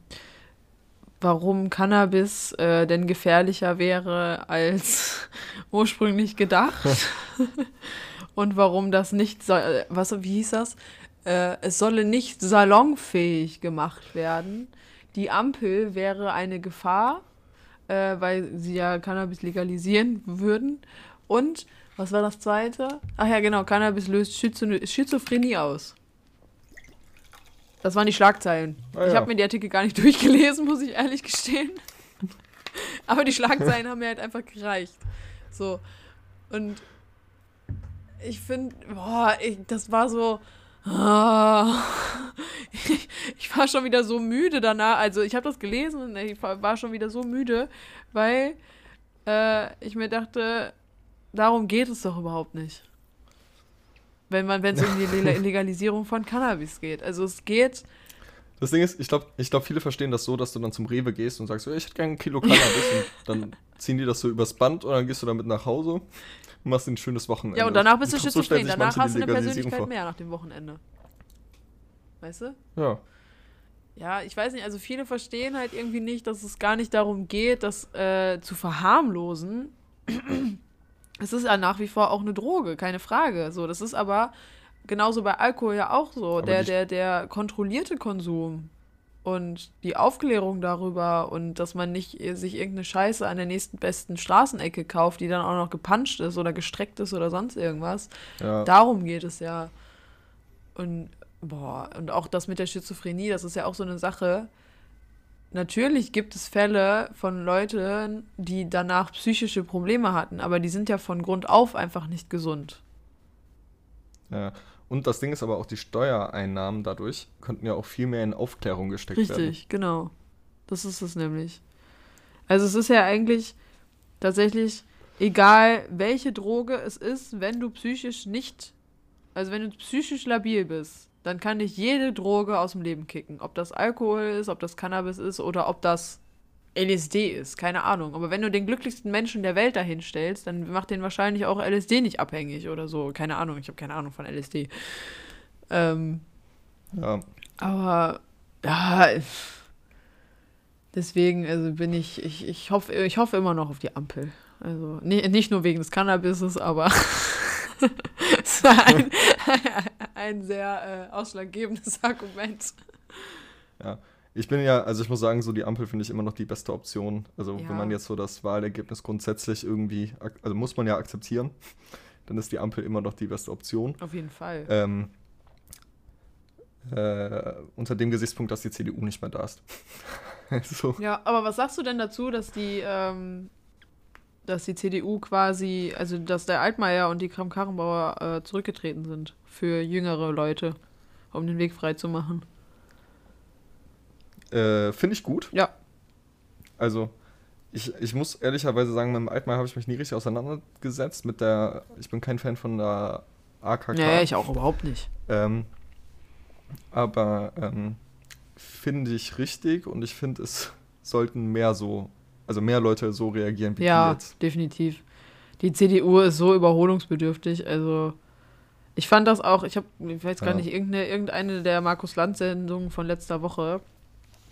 warum Cannabis äh, denn gefährlicher wäre als ursprünglich gedacht und warum das nicht, äh, was, wie hieß das? Äh, es solle nicht salonfähig gemacht werden. Die Ampel wäre eine Gefahr, äh, weil sie ja Cannabis legalisieren würden. Und, was war das zweite? Ach ja, genau, Cannabis löst Schizo Schizophrenie aus. Das waren die Schlagzeilen. Ah, ich ja. habe mir die Artikel gar nicht durchgelesen, muss ich ehrlich gestehen. Aber die Schlagzeilen haben mir halt einfach gereicht. So. Und ich finde, boah, ich, das war so. ah, ich, ich war schon wieder so müde danach. Also ich habe das gelesen und ich war schon wieder so müde, weil äh, ich mir dachte, darum geht es doch überhaupt nicht. Wenn man, wenn es um die Le- Legalisierung von Cannabis geht. Also es geht. Das Ding ist, ich glaube, ich glaub, viele verstehen das so, dass du dann zum Rewe gehst und sagst, ich hätte gerne ein Kilo Cannabis. und dann ziehen die das so übers Band und dann gehst du damit nach Hause machst ein schönes Wochenende. Ja, und danach bist du glaub, so schizophren. sich Danach hast du eine Persönlichkeit vor. mehr nach dem Wochenende. Weißt du? Ja. Ja, ich weiß nicht, also viele verstehen halt irgendwie nicht, dass es gar nicht darum geht, das äh, zu verharmlosen. es ist ja nach wie vor auch eine Droge, keine Frage. So, das ist aber genauso bei Alkohol ja auch so. Aber Der, der, der kontrollierte Konsum und die Aufklärung darüber und dass man nicht äh, sich irgendeine Scheiße an der nächsten besten Straßenecke kauft, die dann auch noch gepanscht ist oder gestreckt ist oder sonst irgendwas. ja. Darum geht es ja. Und boah, und auch das mit der Schizophrenie, das ist ja auch so eine Sache. Natürlich gibt es Fälle von Leuten, die danach psychische Probleme hatten, aber die sind ja von Grund auf einfach nicht gesund. ja. Und das Ding ist aber auch, die Steuereinnahmen dadurch könnten ja auch viel mehr in Aufklärung gesteckt werden. Richtig, genau. Das ist es nämlich. Also es ist ja eigentlich tatsächlich egal, welche Droge es ist, wenn du psychisch nicht, also wenn du psychisch labil bist, dann kann ich jede Droge aus dem Leben kicken. Ob das Alkohol ist, ob das Cannabis ist oder ob das LSD ist, keine Ahnung. Aber wenn du den glücklichsten Menschen der Welt dahin stellst, dann macht den wahrscheinlich auch LSD nicht abhängig oder so. Keine Ahnung, ich habe keine Ahnung von LSD. Ähm, Ja, aber ja, deswegen, also bin ich, ich, ich hoffe, ich hoffe immer noch auf die Ampel. Also ni- nicht nur wegen des Cannabises, aber es war ein, ein sehr äh, ausschlaggebendes Argument. ja. Ich bin ja, also ich muss sagen, so die Ampel finde ich immer noch die beste Option. Also Ja. wenn man jetzt so das Wahlergebnis grundsätzlich irgendwie, also muss man ja akzeptieren, dann ist die Ampel immer noch die beste Option. Auf jeden Fall. Ähm, äh, unter dem Gesichtspunkt, dass die CDU nicht mehr da ist. also, Ja, aber was sagst du denn dazu, dass die, ähm, dass die CDU quasi, also dass der Altmaier und die Kram-Karrenbauer äh, zurückgetreten sind für jüngere Leute, um den Weg frei zu machen? Äh, finde ich gut. Ja. Also, ich, ich muss ehrlicherweise sagen, mit dem Altmaier habe ich mich nie richtig auseinandergesetzt. Mit der, ich bin kein Fan von der AKK. Ja, ich auch überhaupt nicht. Ähm, aber ähm, finde ich richtig und ich finde, es sollten mehr so, also mehr Leute so reagieren wie die Ja, jetzt. definitiv. Die CDU ist so überholungsbedürftig. Also, ich fand das auch, ich habe, ich weiß gar Ja. nicht, irgendeine, irgendeine der Markus-Land-Sendungen von letzter Woche,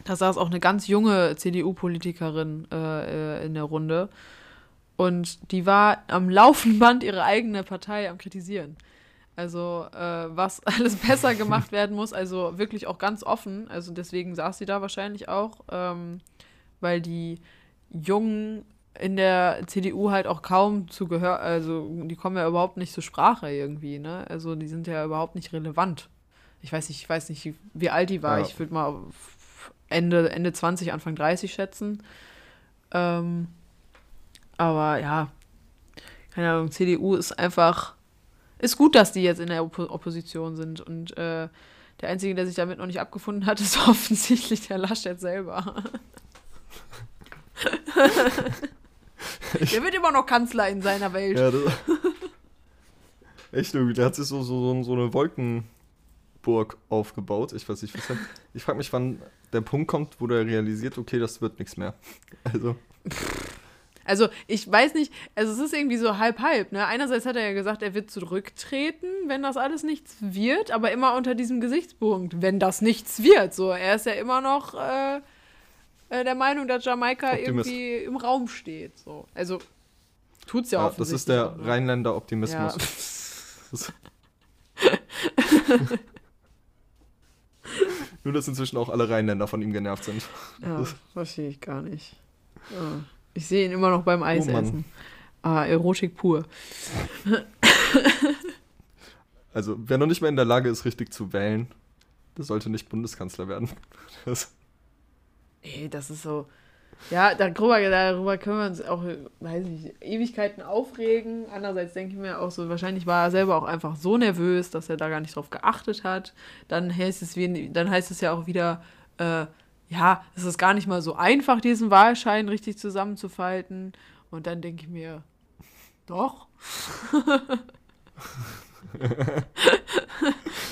da saß auch eine ganz junge CDU-Politikerin äh, äh, in der Runde. Und die war am laufenden Band ihre eigene Partei am Kritisieren. Also, äh, was alles besser gemacht werden muss, also wirklich auch ganz offen. Also, deswegen saß sie da wahrscheinlich auch, ähm, weil die Jungen in der CDU halt auch kaum zu Gehör, also die kommen ja überhaupt nicht zur Sprache irgendwie, ne? Also, die sind ja überhaupt nicht relevant. Ich weiß nicht, ich weiß nicht, wie alt die war. Ja. Ich würde mal Ende, Ende 20, Anfang 30 schätzen. Ähm, aber ja, keine Ahnung, CDU ist einfach, ist gut, dass die jetzt in der Oppo Opposition sind und äh, der Einzige, der sich damit noch nicht abgefunden hat, ist offensichtlich der Laschet selber. der wird immer noch Kanzler in seiner Welt. Ja, das, echt irgendwie, der hat sich so, so, so, eine Wolkenburg aufgebaut. Ich weiß nicht, was denn. Ich frage mich, wann der Punkt kommt, wo der realisiert, okay, das wird nichts mehr. Also, Also, ich weiß nicht, also es ist irgendwie so halb-halb, ne? Einerseits hat er ja gesagt, er wird zurücktreten, wenn das alles nichts wird, aber immer unter diesem Gesichtspunkt, wenn das nichts wird. So, er ist ja immer noch äh, äh, der Meinung, dass Jamaika Optimist. irgendwie im Raum steht. So. Also, tut's ja, ja, auch das ist der ne? Rheinländer Optimismus. Ja. Das- Nur, dass inzwischen auch alle Rheinländer von ihm genervt sind. Ja, verstehe ich gar nicht. Ja. Ich sehe ihn immer noch beim Eis Oh essen. Ah, Erotik pur. Also, wer noch nicht mehr in der Lage ist, richtig zu wählen, der sollte nicht Bundeskanzler werden. Das, Ey, das ist so. Ja, darüber, darüber können wir uns auch, weiß nicht, Ewigkeiten aufregen. Andererseits denke ich mir auch so, wahrscheinlich war er selber auch einfach so nervös, dass er da gar nicht drauf geachtet hat. Dann heißt es, wie, dann heißt es ja auch wieder, äh, ja, es ist gar nicht mal so einfach, diesen Wahlschein richtig zusammenzufalten. Und dann denke ich mir, doch.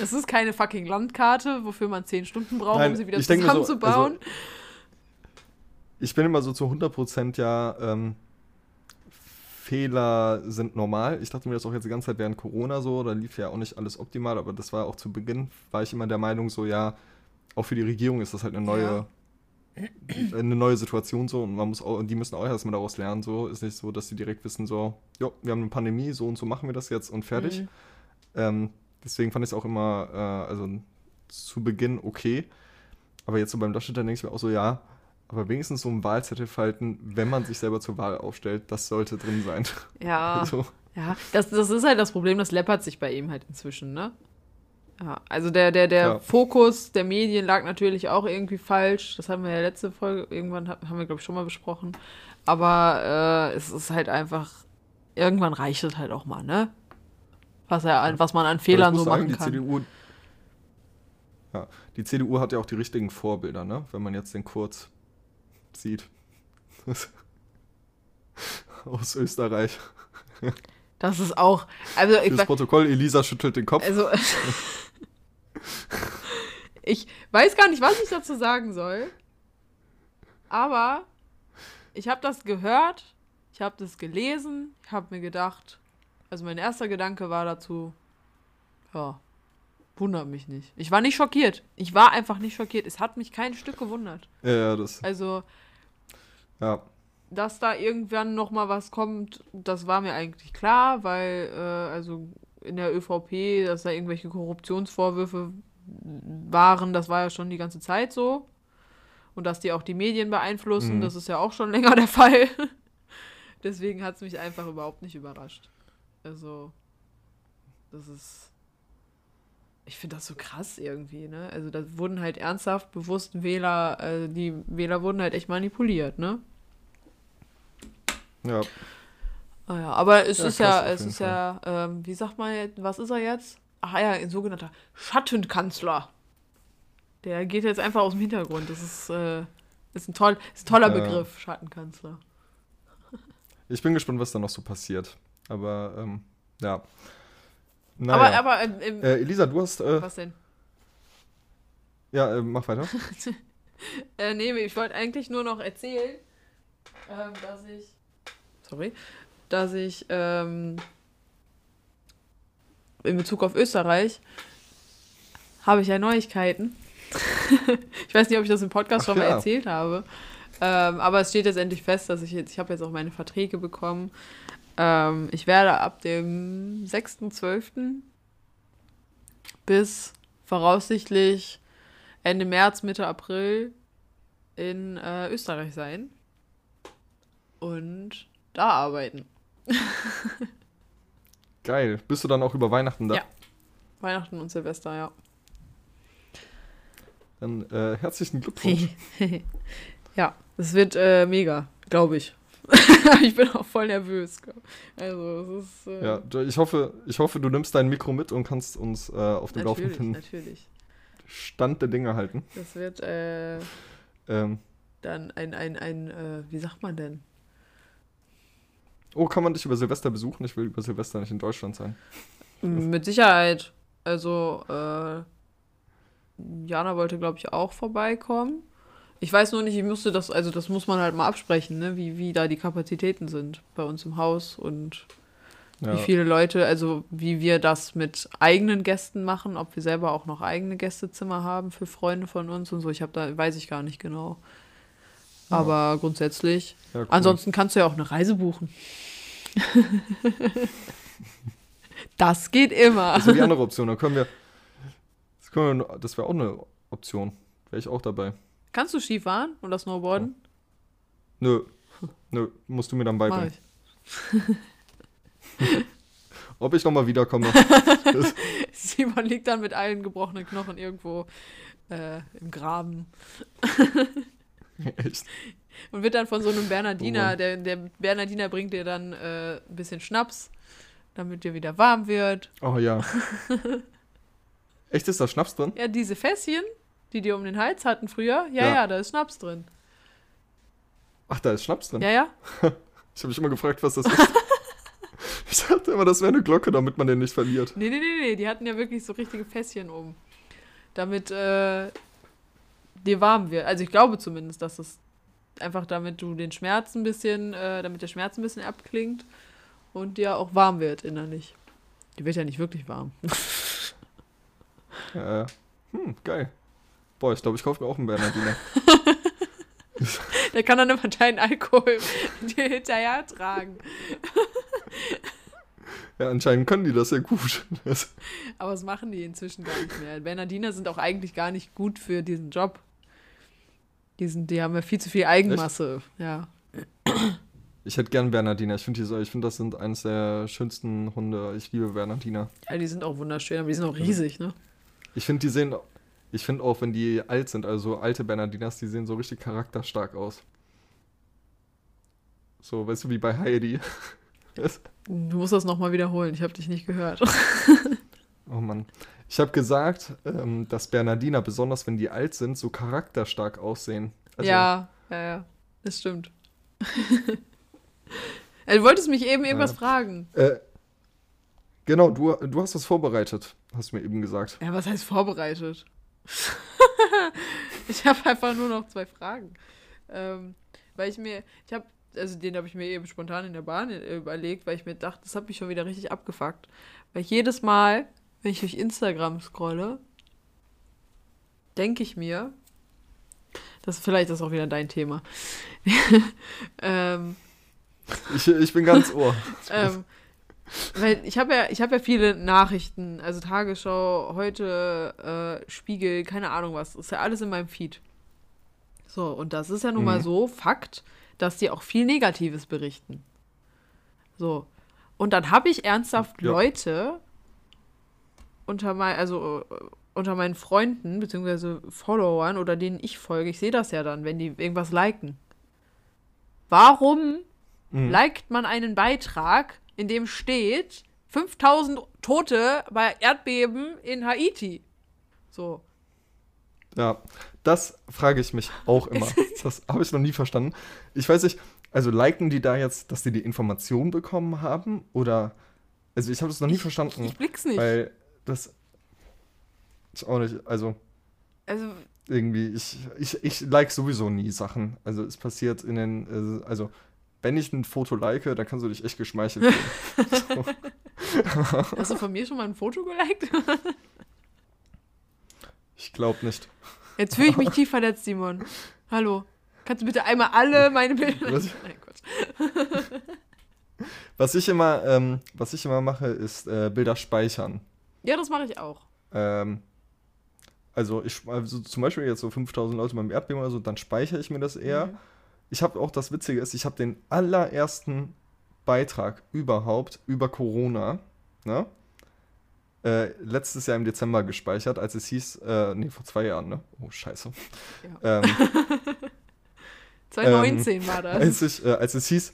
Es ist keine fucking Landkarte, wofür man zehn Stunden braucht, Nein, um sie wieder mir so, also zusammenzubauen. Ich bin immer so zu 100% ja, ähm, Fehler sind normal. Ich dachte mir das auch jetzt die ganze Zeit während Corona so, da lief ja auch nicht alles optimal, aber das war auch zu Beginn, war ich immer der Meinung so, ja, auch für die Regierung ist das halt eine neue, eine neue Situation so und man muss auch, die müssen auch erstmal daraus lernen, so, ist nicht so, dass sie direkt wissen so, jo, wir haben eine Pandemie, so und so machen wir das jetzt und fertig. Mhm. Ähm, deswegen fand ich es auch immer, äh, also zu Beginn okay. Aber jetzt so beim Laschet, dann denke ich mir auch so, ja, aber wenigstens so einen Wahlzettel falten, wenn man sich selber zur Wahl aufstellt, das sollte drin sein. Ja, Also, ja das, das ist halt das Problem, das läppert sich bei ihm halt inzwischen, ne? Ja, also der, der, der Ja. Fokus der Medien lag natürlich auch irgendwie falsch. Das haben wir ja letzte Folge, irgendwann ha- haben wir, glaube ich, schon mal besprochen. Aber äh, es ist halt einfach, irgendwann reicht es halt auch mal, ne? Was, er, was man an Fehlern so sagen, machen die kann. CDU, ja, die CDU hat ja auch die richtigen Vorbilder, ne? Wenn man jetzt den Kurz sieht. Aus Österreich. Das ist auch, also ich Fürs Protokoll, Elisa schüttelt den Kopf. also Ich weiß gar nicht, was ich dazu sagen soll. Aber ich habe das gehört, ich habe das gelesen, ich habe mir gedacht, also mein erster Gedanke war dazu, ja, wundert mich nicht. Ich war nicht schockiert. Ich war einfach nicht schockiert. Es hat mich kein Stück gewundert. Ja, ja, das. Also, Ja. dass da irgendwann noch mal was kommt, das war mir eigentlich klar, weil äh, also in der ÖVP, dass da irgendwelche Korruptionsvorwürfe waren, das war ja schon die ganze Zeit so. Und dass die auch die Medien beeinflussen, Mhm. das ist ja auch schon länger der Fall. Deswegen hat es mich einfach überhaupt nicht überrascht. Also, das ist. Ich finde das so krass irgendwie, ne? Also, da wurden halt ernsthaft bewusst Wähler, äh, die Wähler wurden halt echt manipuliert, ne? Ja. Ah ja, aber es Ja, ist ja, es ist ja, ähm, wie sagt man jetzt, was ist er jetzt? Ach ja, ein sogenannter Schattenkanzler. Der geht jetzt einfach aus dem Hintergrund. Das ist, äh, ist ein, toll, ist ein toller Ja. Begriff, Schattenkanzler. Ich bin gespannt, was da noch so passiert. Aber, ähm, ja. Aber, Naja. aber, ähm, ähm, äh, Elisa, du hast. Äh, was denn? ja, äh, mach weiter. Äh, nee, ich wollte eigentlich nur noch erzählen, ähm, dass ich, sorry, dass ich, ähm, in Bezug auf Österreich habe ich ja Neuigkeiten. ich weiß nicht, ob ich das im Podcast Ach schon mal ja. erzählt habe. Ähm, aber es steht jetzt endlich fest, dass ich jetzt, ich habe jetzt auch meine Verträge bekommen. Ähm, ich werde ab dem 6.12. bis voraussichtlich Ende März, Mitte April in äh, Österreich sein und da arbeiten. Geil. Bist du dann auch über Weihnachten da? Ja. Weihnachten und Silvester, ja. Dann äh, herzlichen Glückwunsch. ja, es wird äh, mega, glaube ich. ich bin auch voll nervös. Also, es ist. Äh, ja, ich hoffe, ich hoffe, du nimmst dein Mikro mit und kannst uns äh, auf dem natürlich, laufenden natürlich. Stand der Dinge halten. Das wird äh, Ähm, dann ein, ein, ein, äh, wie sagt man denn? oh, kann man dich über Silvester besuchen? Ich will über Silvester nicht in Deutschland sein. Mit Sicherheit. Also, äh, Jana wollte, glaube ich, auch vorbeikommen. Ich weiß nur nicht, ich musste das, also das muss man halt mal absprechen, ne? wie, wie da die Kapazitäten sind bei uns im Haus und Ja, wie viele Leute, also wie wir das mit eigenen Gästen machen, ob wir selber auch noch eigene Gästezimmer haben für Freunde von uns und so. Ich habe da, weiß ich gar nicht genau. Ja. Aber grundsätzlich. ja, cool. Ansonsten kannst du ja auch eine Reise buchen. das geht immer. Das ist ja die andere Option. Dann können wir. Das, können wir, das wäre auch eine Option. Wäre ich auch dabei. Kannst du Skifahren oder Snowboarden? Nö. Nö, musst du mir dann beibringen. ich. Ob ich nochmal wiederkomme. Simon liegt dann mit allen gebrochenen Knochen irgendwo äh, im Graben Echt. und wird dann von so einem Oh Bernardiner, Mann. der, der Bernardiner bringt dir dann äh, ein bisschen Schnaps, damit dir wieder warm wird. Oh ja. Echt, ist da Schnaps drin? Ja, diese Fässchen, die die um den Hals hatten früher, ja, ja, Ja. da ist Schnaps drin. Ach, da ist Schnaps drin. Ja, ja. Ich habe mich immer gefragt, was das ist. ich dachte immer, das wäre eine Glocke, damit man den nicht verliert. Nee, nee, nee, nee, die hatten ja wirklich so richtige Fässchen oben. Damit äh, dir warm wird. Also ich glaube zumindest, dass es einfach damit du den Schmerz ein bisschen, äh, damit der Schmerz ein bisschen abklingt und dir auch warm wird innerlich. Die wird ja nicht wirklich warm. Äh, hm, geil. Boah, ich glaube, ich kaufe mir auch einen Bernardiner. Der kann dann immer deinen Alkohol dir hinterher tragen. Ja, anscheinend können die das ja gut. Aber das machen die inzwischen gar nicht mehr. Bernardiner sind auch eigentlich gar nicht gut für diesen Job. Die, sind, die haben ja viel zu viel Eigenmasse. Ja. ich hätte gern Bernardiner. Ich finde, finde, das sind eines der schönsten Hunde. Ich liebe Bernardiner. ja, die sind auch wunderschön, aber die sind auch riesig, ne? Ich finde, die sehen. Ich finde auch, wenn die alt sind, also alte Bernardinas, die sehen so richtig charakterstark aus. So, weißt du, wie bei Heidi. Du musst das nochmal wiederholen, ich habe dich nicht gehört. Oh Mann. Ich habe gesagt, ähm, dass Bernardiner, besonders wenn die alt sind, so charakterstark aussehen. Also, ja, ja, ja, das stimmt. Äh, du wolltest mich eben irgendwas Ja. fragen. Äh, genau, du, du hast das vorbereitet, hast du mir eben gesagt. Ja, was heißt vorbereitet? ich habe einfach nur noch zwei Fragen. Ähm, weil ich mir, ich habe, also den habe ich mir eben spontan in der Bahn äh, überlegt, weil ich mir dachte, das hat mich schon wieder richtig abgefuckt. Weil jedes Mal, wenn ich durch Instagram scrolle, denke ich mir, das vielleicht ist auch wieder dein Thema. ähm, Ich, ich bin ganz ohr. ähm, weil ich habe ja, ich habe ja viele Nachrichten, also Tagesschau, heute, äh, Spiegel, keine Ahnung was. Ist ja alles in meinem Feed. So, und das ist ja nun mal Mhm. so, Fakt, dass die auch viel Negatives berichten. So. Und dann habe ich ernsthaft Ja. Leute unter mein, also äh, unter meinen Freunden, beziehungsweise Followern oder denen ich folge, ich sehe das ja dann, wenn die irgendwas liken. Warum Mhm. liked man einen Beitrag, in dem steht 5000 Tote bei Erdbeben in Haiti? So. Ja, das frage ich mich auch immer. Das habe ich noch nie verstanden. Ich weiß nicht, also liken die da jetzt, dass die die Information bekommen haben? Oder, also ich habe das noch nie verstanden. Ich blick's nicht. Weil das, ich auch nicht, also also, irgendwie, ich, ich, ich like sowieso nie Sachen. Also es passiert in den, also wenn ich ein Foto like, dann kannst du dich echt geschmeichelt fühlen. so. hast du von mir schon mal ein Foto geliked? Ich glaube nicht. Jetzt fühle ich mich tief verletzt, Simon. Hallo. Kannst du bitte einmal alle meine Bilder. Was? Nein, Quatsch. Was ich immer, ähm, was ich immer mache, ist äh, Bilder speichern. Ja, das mache ich auch. Ähm, also ich also zum Beispiel jetzt so 5000 Leute beim Erdbeben oder so, dann speichere ich mir das eher. Mhm. Ich habe auch das Witzige ist, ich habe den allerersten Beitrag überhaupt über Corona, ne? Äh, letztes Jahr im Dezember gespeichert, als es hieß, äh, nee, vor zwei Jahren, ne? Oh, scheiße. Ähm, 2019 war das. als, ich, äh, als es hieß,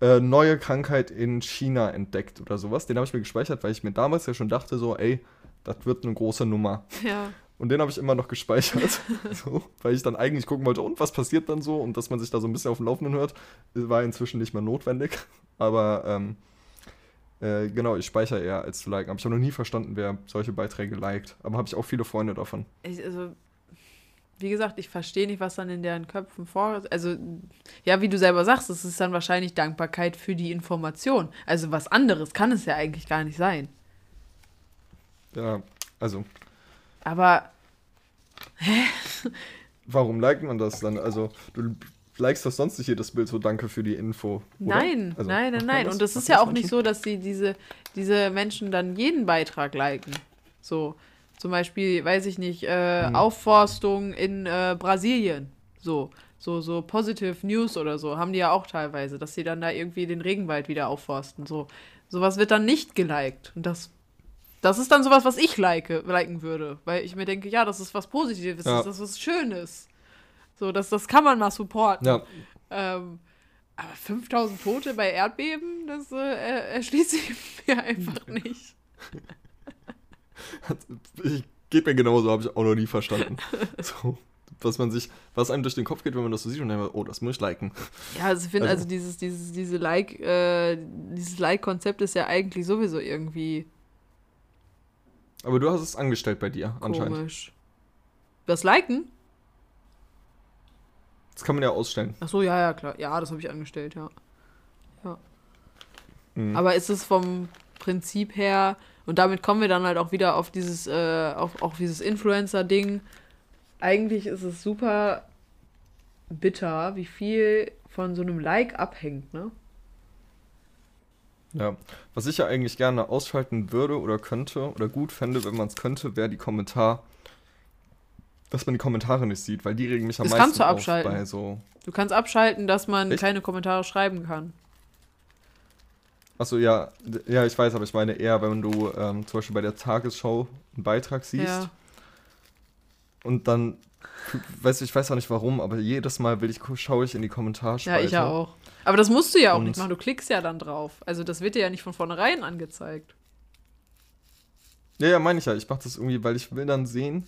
äh, neue Krankheit in China entdeckt oder sowas, den habe ich mir gespeichert, weil ich mir damals ja schon dachte, so, ey, das wird eine große Nummer. Ja. Und den habe ich immer noch gespeichert, so, weil ich dann eigentlich gucken wollte, und was passiert dann so? Und dass man sich da so ein bisschen auf dem Laufenden hört, war inzwischen nicht mehr notwendig. Aber ähm, äh, genau, ich speichere eher als zu liken. Aber ich habe noch nie verstanden, wer solche Beiträge liked. Aber habe ich auch viele Freunde davon. Ich, also, wie gesagt, ich verstehe nicht, was dann in deren Köpfen vor. Also, ja, wie du selber sagst, es ist dann wahrscheinlich Dankbarkeit für die Information. Also, was anderes kann es ja eigentlich gar nicht sein. Ja, also, Aber, warum liked man das dann? Also, du likest das sonst nicht jedes Bild, so danke für die Info. Oder? nein, Also, nein, nein, nein. das? Und das Machen ist ja auch nicht so, dass sie diese, diese Menschen dann jeden Beitrag liken. So, zum Beispiel, weiß ich nicht, äh, Mhm. Aufforstung in äh, Brasilien. So, so, so Positive News oder so, haben die ja auch teilweise, dass sie dann da irgendwie den Regenwald wieder aufforsten. So, sowas wird dann nicht geliked. Und das, das ist dann sowas, was ich like, liken würde. Weil ich mir denke, ja, das ist was Positives, Ja. das ist was Schönes. So, das, das kann man mal supporten. Ja, Ähm, aber 5000 Tote bei Erdbeben, das äh, er- erschließt sich mir einfach nicht. ich, geht mir genauso, habe ich auch noch nie verstanden. So, was man sich, was einem durch den Kopf geht, wenn man das so sieht und dann, oh, das muss ich liken. Ja, also ich finde, Also- also dieses, dieses, diese Like, äh, dieses Like-Konzept ist ja eigentlich sowieso irgendwie Aber du hast es angestellt bei dir, anscheinend. komisch. Das Liken? Das kann man ja ausstellen. Ach so, ja, ja, klar. Ja, das habe ich angestellt, ja. Ja. Mhm. Aber ist es vom Prinzip her, und damit kommen wir dann halt auch wieder auf dieses, äh, auf, auf dieses Influencer-Ding. Eigentlich ist es super bitter, wie viel von so einem Like abhängt, ne? Ja, was ich ja eigentlich gerne ausschalten würde oder könnte oder gut fände, wenn man es könnte, wäre die Kommentar, dass man die Kommentare nicht sieht, weil die regen mich am Das meisten kannst du auf abschalten. bei so. Du kannst abschalten, dass man Echt? keine Kommentare schreiben kann. Achso, ja, ja, ich weiß, aber ich meine eher, wenn du ähm, zum Beispiel bei der Tagesschau einen Beitrag siehst Ja. und dann, weiß ich weiß auch nicht warum, aber jedes Mal will ich schaue ich in die Ja, Kommentarspalte. ich ja auch. Aber das musst du ja auch Und- nicht machen. Du klickst ja dann drauf. Also das wird dir ja nicht von vornherein angezeigt. Ja, ja, meine ich ja. Ich mache das irgendwie, weil ich will dann sehen,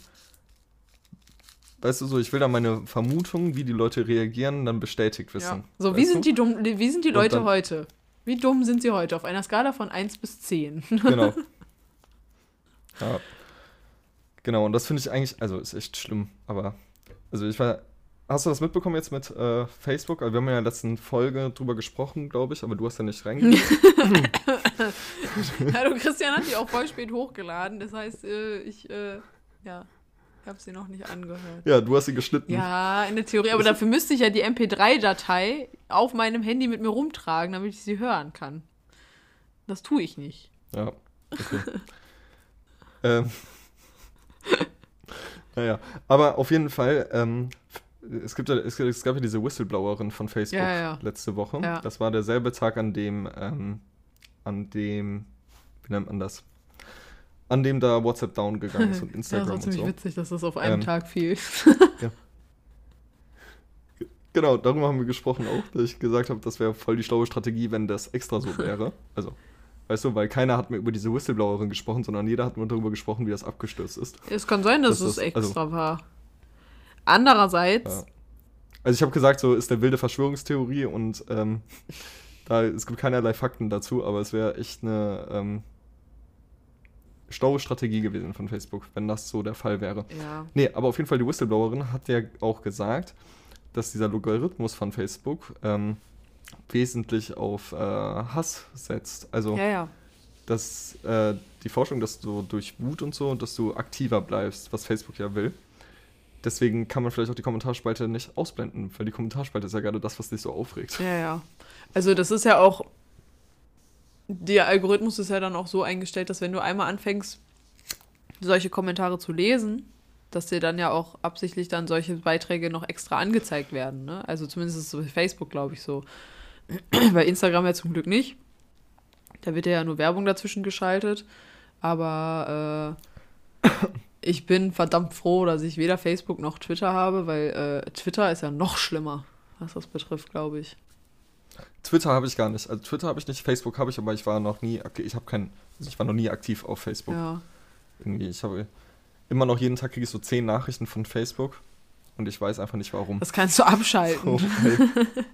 weißt du so, ich will dann meine Vermutung, wie die Leute reagieren, dann bestätigt wissen. Ja. So, wie weißt sind, du? die dumm, wie sind die Leute dann- heute? Wie dumm sind sie heute? Auf einer Skala von 1 bis 10. Genau. ja. Genau, und das finde ich eigentlich, also ist echt schlimm, aber, also ich war, hast du das mitbekommen jetzt mit äh, Facebook? Also wir haben ja in der letzten Folge drüber gesprochen, glaube ich, aber du hast ja nicht reingeguckt. Hallo, Christian hat die auch voll spät hochgeladen. Das heißt, äh, ich, äh, ja, habe sie noch nicht angehört. ja, du hast sie geschnitten. Ja, in der Theorie, aber dafür müsste ich ja die MP3-Datei auf meinem Handy mit mir rumtragen, damit ich sie hören kann. Das tue ich nicht. Ja, okay. ähm, naja, aber auf jeden Fall, ähm, es, gibt, ja- es, es gab ja diese Whistleblowerin von Facebook Ja, ja. letzte Woche. Ja. Das war derselbe Tag, an dem, ähm, an dem, wie nennt man das? An dem da WhatsApp down gegangen ist und Ja, Instagram das war und ziemlich so. witzig, dass das auf einem Ähm, Tag fiel. Genau, darüber haben wir gesprochen auch, dass ich gesagt habe, das wäre voll die schlaue Strategie, wenn das extra so wäre. Also, weißt du, weil keiner hat mehr über diese Whistleblowerin gesprochen, sondern jeder hat nur darüber gesprochen, wie das abgestürzt ist. Es kann sein, dass Das es ist- extra also- war. Andererseits, Ja. Also ich habe gesagt, so ist der wilde Verschwörungstheorie und ähm, da, es gibt keinerlei Fakten dazu, aber es wäre echt eine ähm, schlaue Strategie gewesen von Facebook, wenn das so der Fall wäre. ja. Nee, aber auf jeden Fall die Whistleblowerin hat ja auch gesagt, dass dieser Logarithmus von Facebook ähm, wesentlich auf äh, Hass setzt. Also ja, ja. dass äh, die Forschung, dass du durch Wut und so, dass du aktiver bleibst, was Facebook ja will. Deswegen kann man vielleicht auch die Kommentarspalte nicht ausblenden, weil die Kommentarspalte ist ja gerade das, was dich so aufregt. Ja, ja. Also das ist ja auch, der Algorithmus ist ja dann auch so eingestellt, dass wenn du einmal anfängst, solche Kommentare zu lesen, dass dir dann ja auch absichtlich dann solche Beiträge noch extra angezeigt werden. Ne? Also zumindest ist es bei Facebook, glaube ich, so. bei Instagram ja zum Glück nicht. Da wird ja nur Werbung dazwischen geschaltet. Aber äh, ich bin verdammt froh, dass ich weder Facebook noch Twitter habe, weil äh, Twitter ist ja noch schlimmer, was das betrifft, glaube ich. Twitter habe ich gar nicht. Also Twitter habe ich nicht, Facebook habe ich, aber ich war noch nie aktiv. Ich habe kein, also ich war noch nie aktiv auf Facebook. Ja. Irgendwie, ich habe immer noch jeden Tag kriege ich so zehn Nachrichten von Facebook und ich weiß einfach nicht warum. Das kannst du abschalten. So,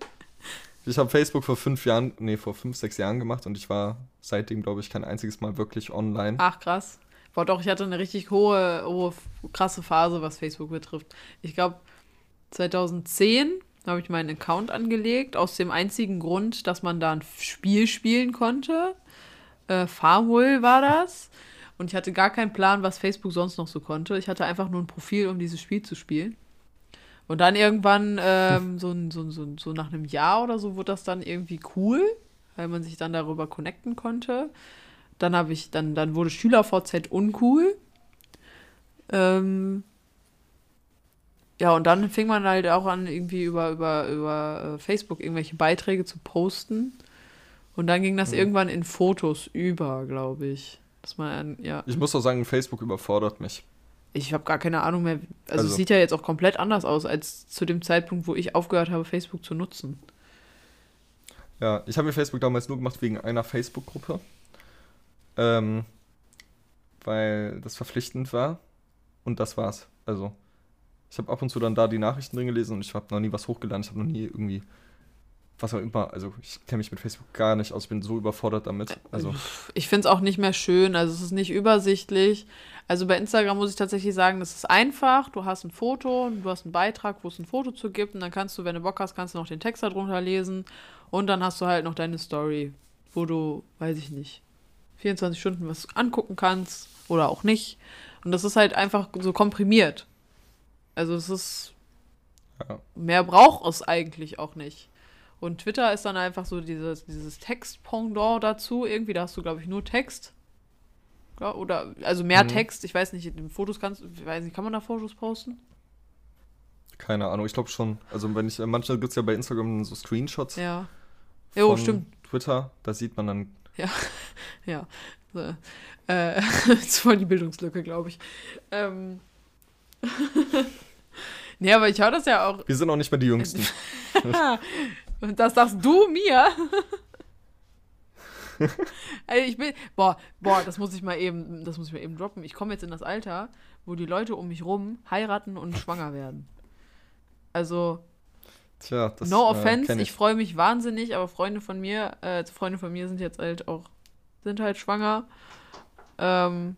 ich habe Facebook vor fünf Jahren, nee, vor fünf, sechs Jahren gemacht und ich war seitdem, glaube ich, kein einziges Mal wirklich online. Ach, krass. Boah, doch, ich hatte eine richtig hohe, hohe, krasse Phase, was Facebook betrifft. Ich glaube, 2010 habe ich meinen Account angelegt, aus dem einzigen Grund, dass man da ein Spiel spielen konnte. Äh, Farmville war das. Und ich hatte gar keinen Plan, was Facebook sonst noch so konnte. Ich hatte einfach nur ein Profil, um dieses Spiel zu spielen. Und dann irgendwann, ähm, so, so, so, so nach einem Jahr oder so, wurde das dann irgendwie cool, weil man sich dann darüber connecten konnte. Dann habe ich, dann, dann wurde SchülerVZ uncool. Ähm, ja, und dann fing man halt auch an, irgendwie über, über, über äh, Facebook irgendwelche Beiträge zu posten. Und dann ging das Mhm. irgendwann in Fotos über, glaube ich. Dass man, an- ja. Ich muss auch sagen, Facebook überfordert mich. Ich habe gar keine Ahnung mehr. Also, Also- es sieht ja jetzt auch komplett anders aus als zu dem Zeitpunkt, wo ich aufgehört habe, Facebook zu nutzen. Ja, ich habe mir Facebook damals nur gemacht wegen einer Facebook-Gruppe. Ähm, weil das verpflichtend war. Und das war's. Also, ich habe ab und zu dann da die Nachrichten drin gelesen und ich habe noch nie was hochgeladen. Ich habe noch nie irgendwie, was auch immer, also ich kenne mich mit Facebook gar nicht aus, bin so überfordert damit. Also, Ich finde es auch nicht mehr schön, also es ist nicht übersichtlich. Also bei Instagram muss ich tatsächlich sagen, das ist einfach. Du hast ein Foto, du hast einen Beitrag, wo es ein Foto zu gibt und dann kannst du, wenn du Bock hast, kannst du noch den Text darunter lesen und dann hast du halt noch deine Story, wo du, weiß ich nicht, 24 Stunden was angucken kannst oder auch nicht. Und das ist halt einfach so komprimiert. Also es ist, ja. mehr braucht es eigentlich auch nicht. Und Twitter ist dann einfach so dieses, dieses Text-Pendant dazu. Irgendwie, da hast du, glaube ich, nur Text. Ja, oder, also mehr Mhm. Text. Ich weiß nicht, in Fotos kannst ich weiß nicht, kann man da Fotos posten? keine Ahnung, ich glaube schon. Also, wenn ich, manchmal gibt es ja bei Instagram so Screenshots Ja. Jo, stimmt. Twitter, da sieht man dann, Ja. So. Äh, jetzt voll die Bildungslücke, glaube ich. Ähm. nee, aber ich höre das ja auch. wir sind auch nicht mehr die Jüngsten. Und das sagst du mir? also ich bin, boah, boah, das muss ich mal eben, das muss ich mal eben droppen. Ich komme jetzt in das Alter, wo die Leute um mich rum heiraten und schwanger werden. Also, Tja, das no äh, offense, kenn ich, freue mich wahnsinnig, aber Freunde von mir, äh, Freunde von mir sind jetzt halt auch, sind halt schwanger. Ähm,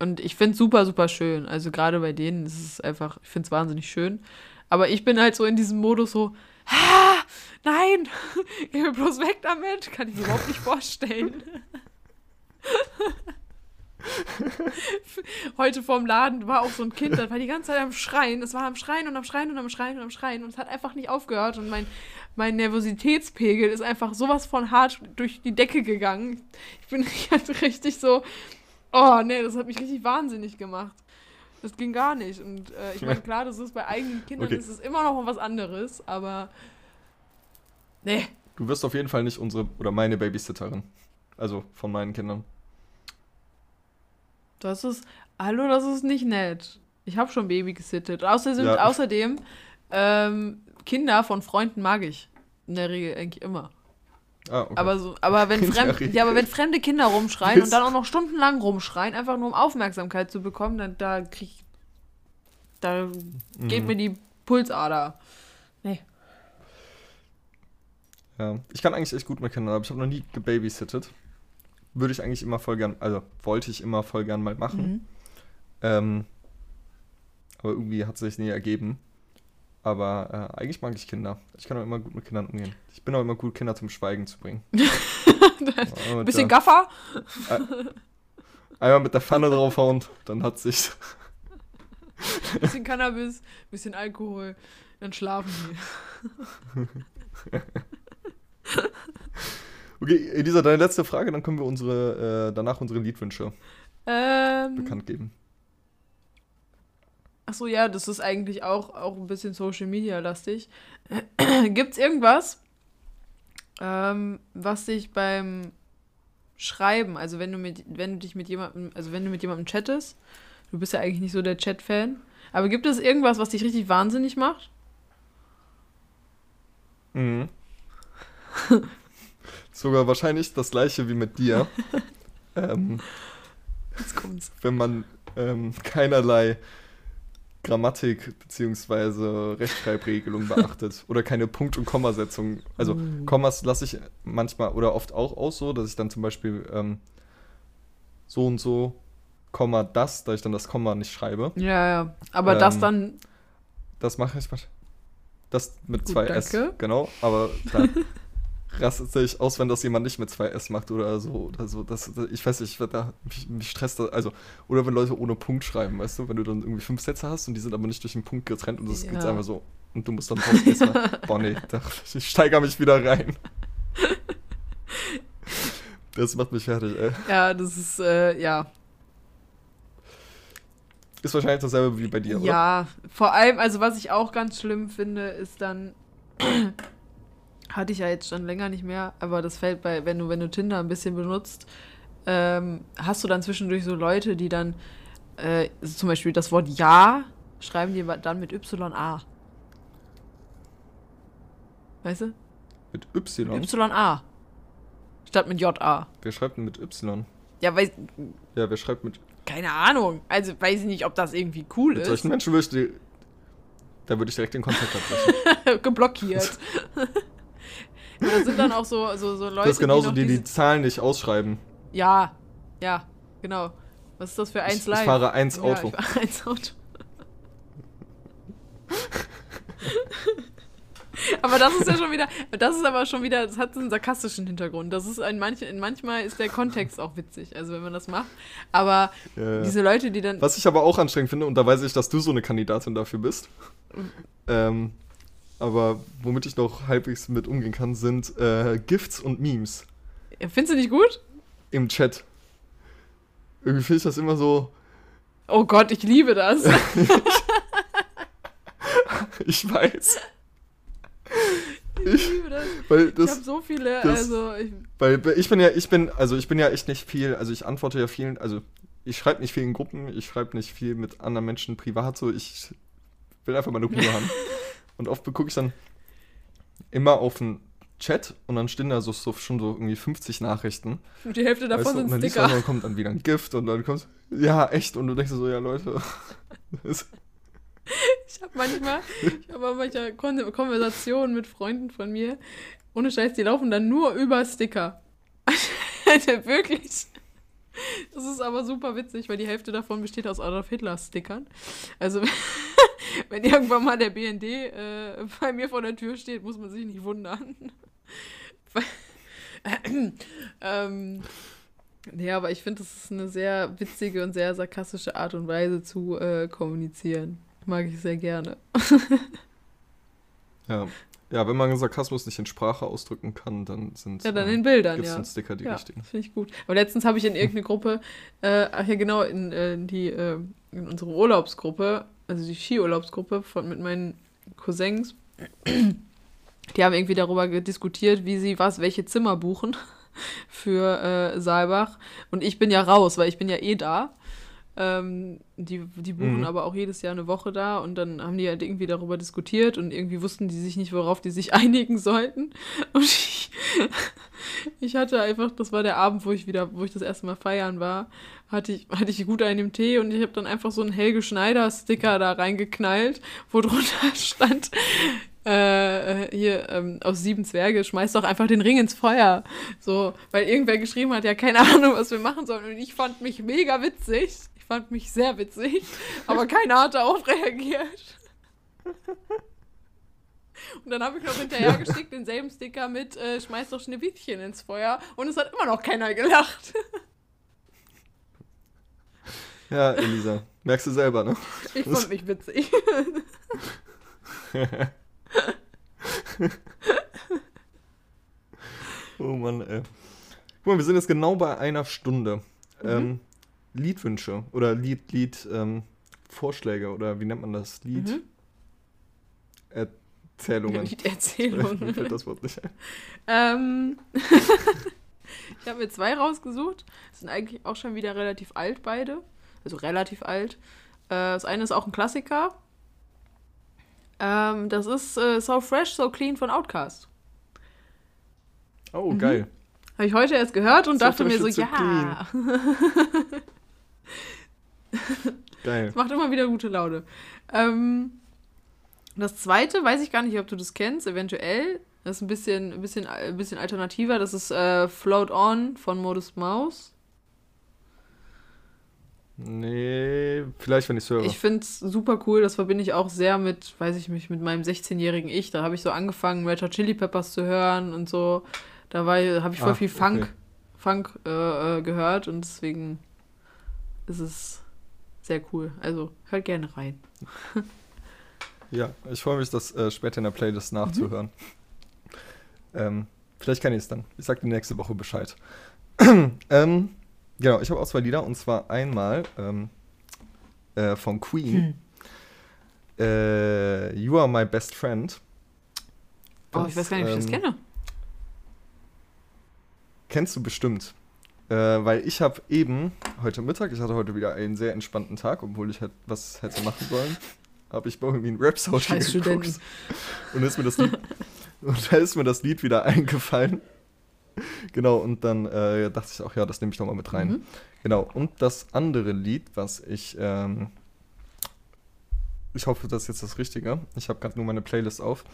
Und ich finde es super, super schön. Also gerade bei denen ist es einfach, ich finde es wahnsinnig schön. Aber ich bin halt so in diesem Modus so, ah, nein, geh mir bloß weg damit. Kann ich mir überhaupt nicht vorstellen. Heute vorm Laden war auch so ein Kind, das war die ganze Zeit am Schreien. Es war am Schreien und am Schreien und am Schreien und am Schreien und es hat einfach nicht aufgehört. Und mein, mein Nervositätspegel ist einfach sowas von hart durch die Decke gegangen. Ich bin halt richtig so, oh nee, das hat mich richtig wahnsinnig gemacht. Das ging gar nicht. Und äh, ich meine, klar, das ist bei eigenen Kindern Okay. ist es immer noch was anderes, aber nee. Du wirst auf jeden Fall nicht unsere oder meine Babysitterin. Also von meinen Kindern. Das ist, hallo, das ist nicht nett. Ich habe schon Baby gesittet. Außerdem, Ja. außerdem ähm, Kinder von Freunden mag ich. In der Regel eigentlich immer. Ah, okay. Aber, so, aber, wenn In der fremd, Regel. ja, aber wenn fremde Kinder rumschreien und dann auch noch stundenlang rumschreien, einfach nur um Aufmerksamkeit zu bekommen, dann da krieg ich, da geht Mhm. mir die Pulsader. Nee. Ja, ich kann eigentlich echt gut mit Kindern, aber ich habe noch nie gebabysittet. Würde ich eigentlich immer voll gern, also wollte ich immer voll gern mal machen. Mhm. Ähm, aber irgendwie hat es sich nie ergeben. Aber äh, eigentlich mag ich Kinder. Ich kann auch immer gut mit Kindern umgehen. Ich bin auch immer gut, Kinder zum Schweigen zu bringen. Ein bisschen der, Gaffer. einmal mit der Pfanne draufhauen, dann hat sich. bisschen Cannabis, bisschen Alkohol, dann schlafen die. Okay, Elisa, deine letzte Frage, dann können wir unsere, äh, danach unsere Liedwünsche Ähm, bekannt geben. Achso, ja, das ist eigentlich auch, auch ein bisschen Social Media lastig. Gibt's irgendwas, ähm, was dich beim Schreiben, also wenn du mit, wenn du dich mit jemandem, also wenn du mit jemandem chattest, du bist ja eigentlich nicht so der Chat-Fan, aber gibt es irgendwas, was dich richtig wahnsinnig macht? Mhm. Sogar wahrscheinlich das gleiche wie mit dir. ähm, Jetzt kommt's. wenn man ähm, keinerlei Grammatik bzw. Rechtschreibregelung beachtet oder keine Punkt- und Kommasetzung. Also Kommas lasse ich manchmal oder oft auch aus so, dass ich dann zum Beispiel ähm, so und so, Komma das, da ich dann das Komma nicht schreibe. Ja, ja. Aber das Ähm, dann, Das mache ich. Das mit Gut, zwei S, danke. genau. Aber dann rastet sich aus, wenn das jemand nicht mit zwei S macht oder so. Oder so. Das, ich weiß nicht, da, mich, mich stresst das. Also, oder wenn Leute ohne Punkt schreiben, weißt du, wenn du dann irgendwie fünf Sätze hast und die sind aber nicht durch einen Punkt getrennt und das Ja. geht's einfach so. Und du musst dann raus erstmal. Boah, nee, da, ich steigere mich wieder rein. Das macht mich fertig, ey. ja, das ist, äh, ja. Ist wahrscheinlich dasselbe wie bei dir, oder? Ja, vor allem, also was ich auch ganz schlimm finde, ist dann, hatte ich ja jetzt schon länger nicht mehr, aber das fällt bei, wenn du, wenn du Tinder ein bisschen benutzt, ähm, hast du dann zwischendurch so Leute, die dann äh, zum Beispiel das Wort Ja schreiben die dann mit YA. Weißt du? Mit Y. YA. Statt mit JA. Wer schreibt denn mit Y? Ja, weiß, Ja, wer schreibt mit keine Ahnung. Also weiß ich nicht, ob das irgendwie cool Mit ist. solchen Menschen würde ich die, da würde ich direkt den Kontakt abbrechen. geblockiert. da sind dann auch so, so, so Leute, das ist genauso, die die diese- Zahlen nicht ausschreiben. Ja, ja, genau. Was ist das für eins live? ich fahre eins Ja, Auto. ich fahre eins Auto. aber das ist ja schon wieder, das ist aber schon wieder, das hat so einen sarkastischen Hintergrund. Das ist ein manch, manchmal ist der Kontext auch witzig, also wenn man das macht. Aber Ja, ja. diese Leute, die dann, Was ich aber auch anstrengend finde, und da weiß ich, dass du so eine Kandidatin dafür bist. ähm, aber womit ich noch halbwegs mit umgehen kann, sind äh, Gifts und Memes findest du nicht gut? im Chat. Irgendwie finde ich das immer so, Oh Gott, ich liebe das. ich weiß. Ich liebe das. Weil Ich habe so viele, das- also ich, Weil ich bin ja, ich bin, also ich bin ja echt nicht viel, also ich antworte ja vielen, also ich schreibe nicht viel in Gruppen, ich schreibe nicht viel mit anderen Menschen privat, so ich will einfach meine Ruhe haben. Und oft gucke ich dann immer auf den Chat und dann stehen da so, so schon so irgendwie 50 Nachrichten. die Hälfte davon weißt du, und sind dann und Sticker. dann kommt dann wieder ein Gift und dann kommt, ja, echt, und du denkst so, ja, Leute. Ich habe manchmal, ich habe manchmal Kon Konversationen mit Freunden von mir. Ohne Scheiß, die laufen dann nur über Sticker. Wirklich. Das ist aber super witzig, weil die Hälfte davon besteht aus Adolf Hitler-Stickern. Also, wenn irgendwann mal der BND äh, bei mir vor der Tür steht, muss man sich nicht wundern. ähm, ja, aber ich finde, das ist eine sehr witzige und sehr sarkastische Art und Weise zu äh, kommunizieren. Mag ich sehr gerne. Ja. Ja, wenn man Sarkasmus nicht in Sprache ausdrücken kann, dann sind Ja, dann in Bildern, gibt's ja. den Sticker die ja, richtigen. das finde ich gut. Aber letztens habe ich in irgendeine Gruppe, äh, ach ja genau, in, äh, die, äh, in unsere Urlaubsgruppe, also die Skiurlaubsgruppe von, mit meinen Cousins, die haben irgendwie darüber diskutiert, wie sie was, welche Zimmer buchen für äh, Saalbach. Und ich bin ja raus, weil ich bin ja eh da. Ähm, die, die buchen Mhm. aber auch jedes Jahr eine Woche da und dann haben die halt irgendwie darüber diskutiert und irgendwie wussten die sich nicht, worauf die sich einigen sollten. Und ich, ich hatte einfach, das war der Abend, wo ich wieder, wo ich das erste Mal feiern war, hatte ich, hatte ich gut einen im Tee und ich habe dann einfach so einen Helge Schneider-Sticker da reingeknallt, wo drunter stand, äh, hier, ähm, aus sieben Zwerge, schmeiß doch einfach den Ring ins Feuer. So, weil irgendwer geschrieben hat, ja, keine Ahnung, was wir machen sollen. Und ich fand mich mega witzig. Ich fand mich sehr witzig, aber keiner hat darauf reagiert. Und dann habe ich noch hinterher geschickt denselben Sticker mit äh, Schmeiß doch Schneewittchen ins Feuer und es hat immer noch keiner gelacht. Ja, Elisa. Merkst du selber, ne? Ich fand mich witzig. Oh Mann, ey. Guck mal, wir sind jetzt genau bei einer Stunde. Mhm. Ähm, Liedwünsche oder Lied, Lied, ähm, Vorschläge oder wie nennt man das? Lied? Mhm. Erzählungen. Mir Liederzählung. fällt das Wort nicht ein. ähm, ich habe mir zwei rausgesucht. Sind eigentlich auch schon wieder relativ alt beide. Also relativ alt. Äh, das eine ist auch ein Klassiker. Ähm, das ist äh, So Fresh, So Clean von Outcast. Oh, geil. Habe ich heute erst gehört und So dachte mir so ja. Geil. Macht immer wieder gute Laune. Ähm, das zweite, weiß ich gar nicht, ob du das kennst, eventuell. Das ist ein bisschen, ein bisschen, ein bisschen alternativer. Das ist äh, Float On von Modus Mouse. Nee, vielleicht, wenn ich es höre. Ich finde es super cool. Das verbinde ich auch sehr mit, weiß ich nicht, mit meinem 16-jährigen Ich. Da habe ich so angefangen, Red Hot Chili Peppers zu hören und so. Da habe ich voll Ah, viel Funk, okay. Funk äh, äh, gehört und deswegen ist es sehr cool. Also hört gerne rein. Ja, ich freue mich, das äh, später in der Playlist nachzuhören. Ähm, vielleicht kann ich es dann. Ich sag dir nächste Woche Bescheid. ähm, genau, ich habe auch zwei Lieder und zwar einmal ähm, äh, von Queen. äh, you Are My Best Friend. Oh, ich weiß gar nicht, ob ich das ähm, kenne. Kennst du bestimmt. Äh, weil ich habe eben heute Mittag, ich hatte heute wieder einen sehr entspannten Tag, obwohl ich halt was hätte machen sollen, habe ich Bohemian Rhapsody Scheiß geguckt. Studenten. Und, ist mir das Lied, und da ist mir das Lied wieder eingefallen. Genau, und dann äh, dachte ich auch, ja, das nehme ich nochmal mit rein. Mhm. Genau, und das andere Lied, was ich, ähm, ich hoffe, das ist jetzt das Richtige, ich habe gerade nur meine Playlist auf,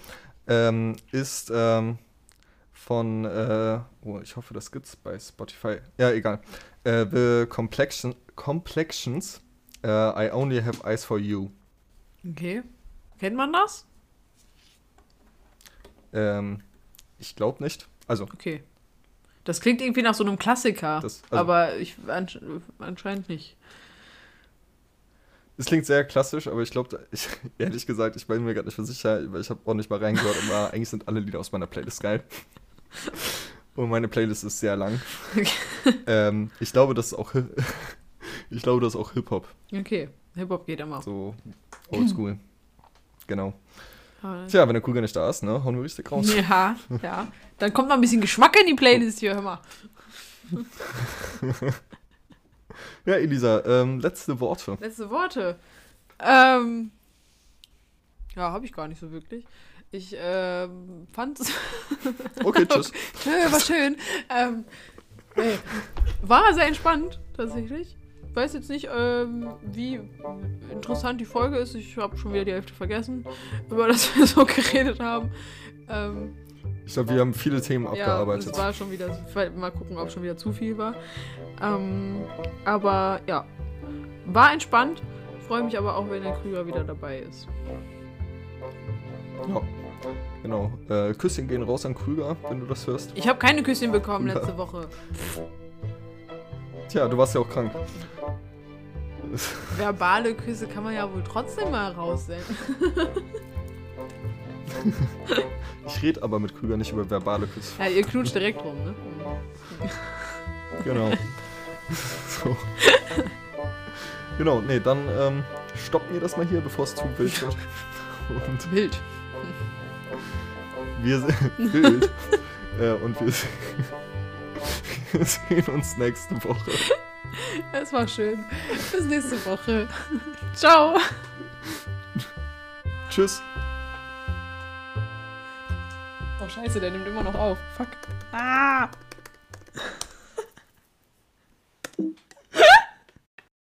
ähm, ist ähm, von, äh, oh, ich hoffe, das gibt's bei Spotify. Ja, egal. Äh, The Complexion, Complexions, äh, I Only Have Eyes for You. Okay. Kennt man das? Ähm, ich glaube nicht. Also, Okay. Das klingt irgendwie nach so einem Klassiker, Das- also- aber ich ansch anscheinend nicht. es klingt sehr klassisch, aber ich glaube, ich, ehrlich gesagt, ich bin mir gerade nicht für sicher, weil ich habe auch nicht mal reingehört, aber eigentlich sind alle Lieder aus meiner Playlist geil. Und meine Playlist ist sehr lang. ähm, ich glaube, das ist auch, ich glaube, das ist auch Hip-Hop. Okay, Hip-Hop geht immer. So oldschool. genau. Tja, wenn der Krüger nicht da ist, ne, hauen wir richtig raus. Ja, ja. Dann kommt noch ein bisschen Geschmack in die Playlist hier, hör mal. Ja, Elisa, ähm, letzte Worte. Letzte Worte. Ähm, ja, habe ich gar nicht so wirklich. Ich ähm, fand es. Okay, tschüss. Nö, war schön. Ähm, nee, war sehr entspannt, tatsächlich. Weiß jetzt nicht, ähm, wie interessant die Folge ist. Ich habe schon wieder die Hälfte vergessen, über das wir so geredet haben. Ähm, Ich glaube, wir haben viele Themen Ja, abgearbeitet. es war schon wieder, mal gucken, ob schon wieder zu viel war. Ähm, aber ja, war entspannt. Freue mich aber auch, wenn der Krüger wieder dabei ist. ja. Genau. Äh, Küsschen gehen raus an Krüger, wenn du das hörst. Ich habe keine Küsschen bekommen letzte Woche. Tja, du warst ja auch krank. Verbale Küsse kann man ja wohl trotzdem mal raussenden. Ich rede aber mit Krüger nicht über verbale Küsse. Ja, ihr knutscht direkt rum, ne? Genau. so. Genau, nee, dann ähm, stoppen wir das mal hier, bevor es zu wild wird. Und Wild. Wir sind wild. äh, und wir, se- wir sehen uns nächste Woche. Es war schön. Bis nächste Woche. Ciao. Tschüss. Oh, scheiße, der nimmt immer noch auf. Fuck. Ah.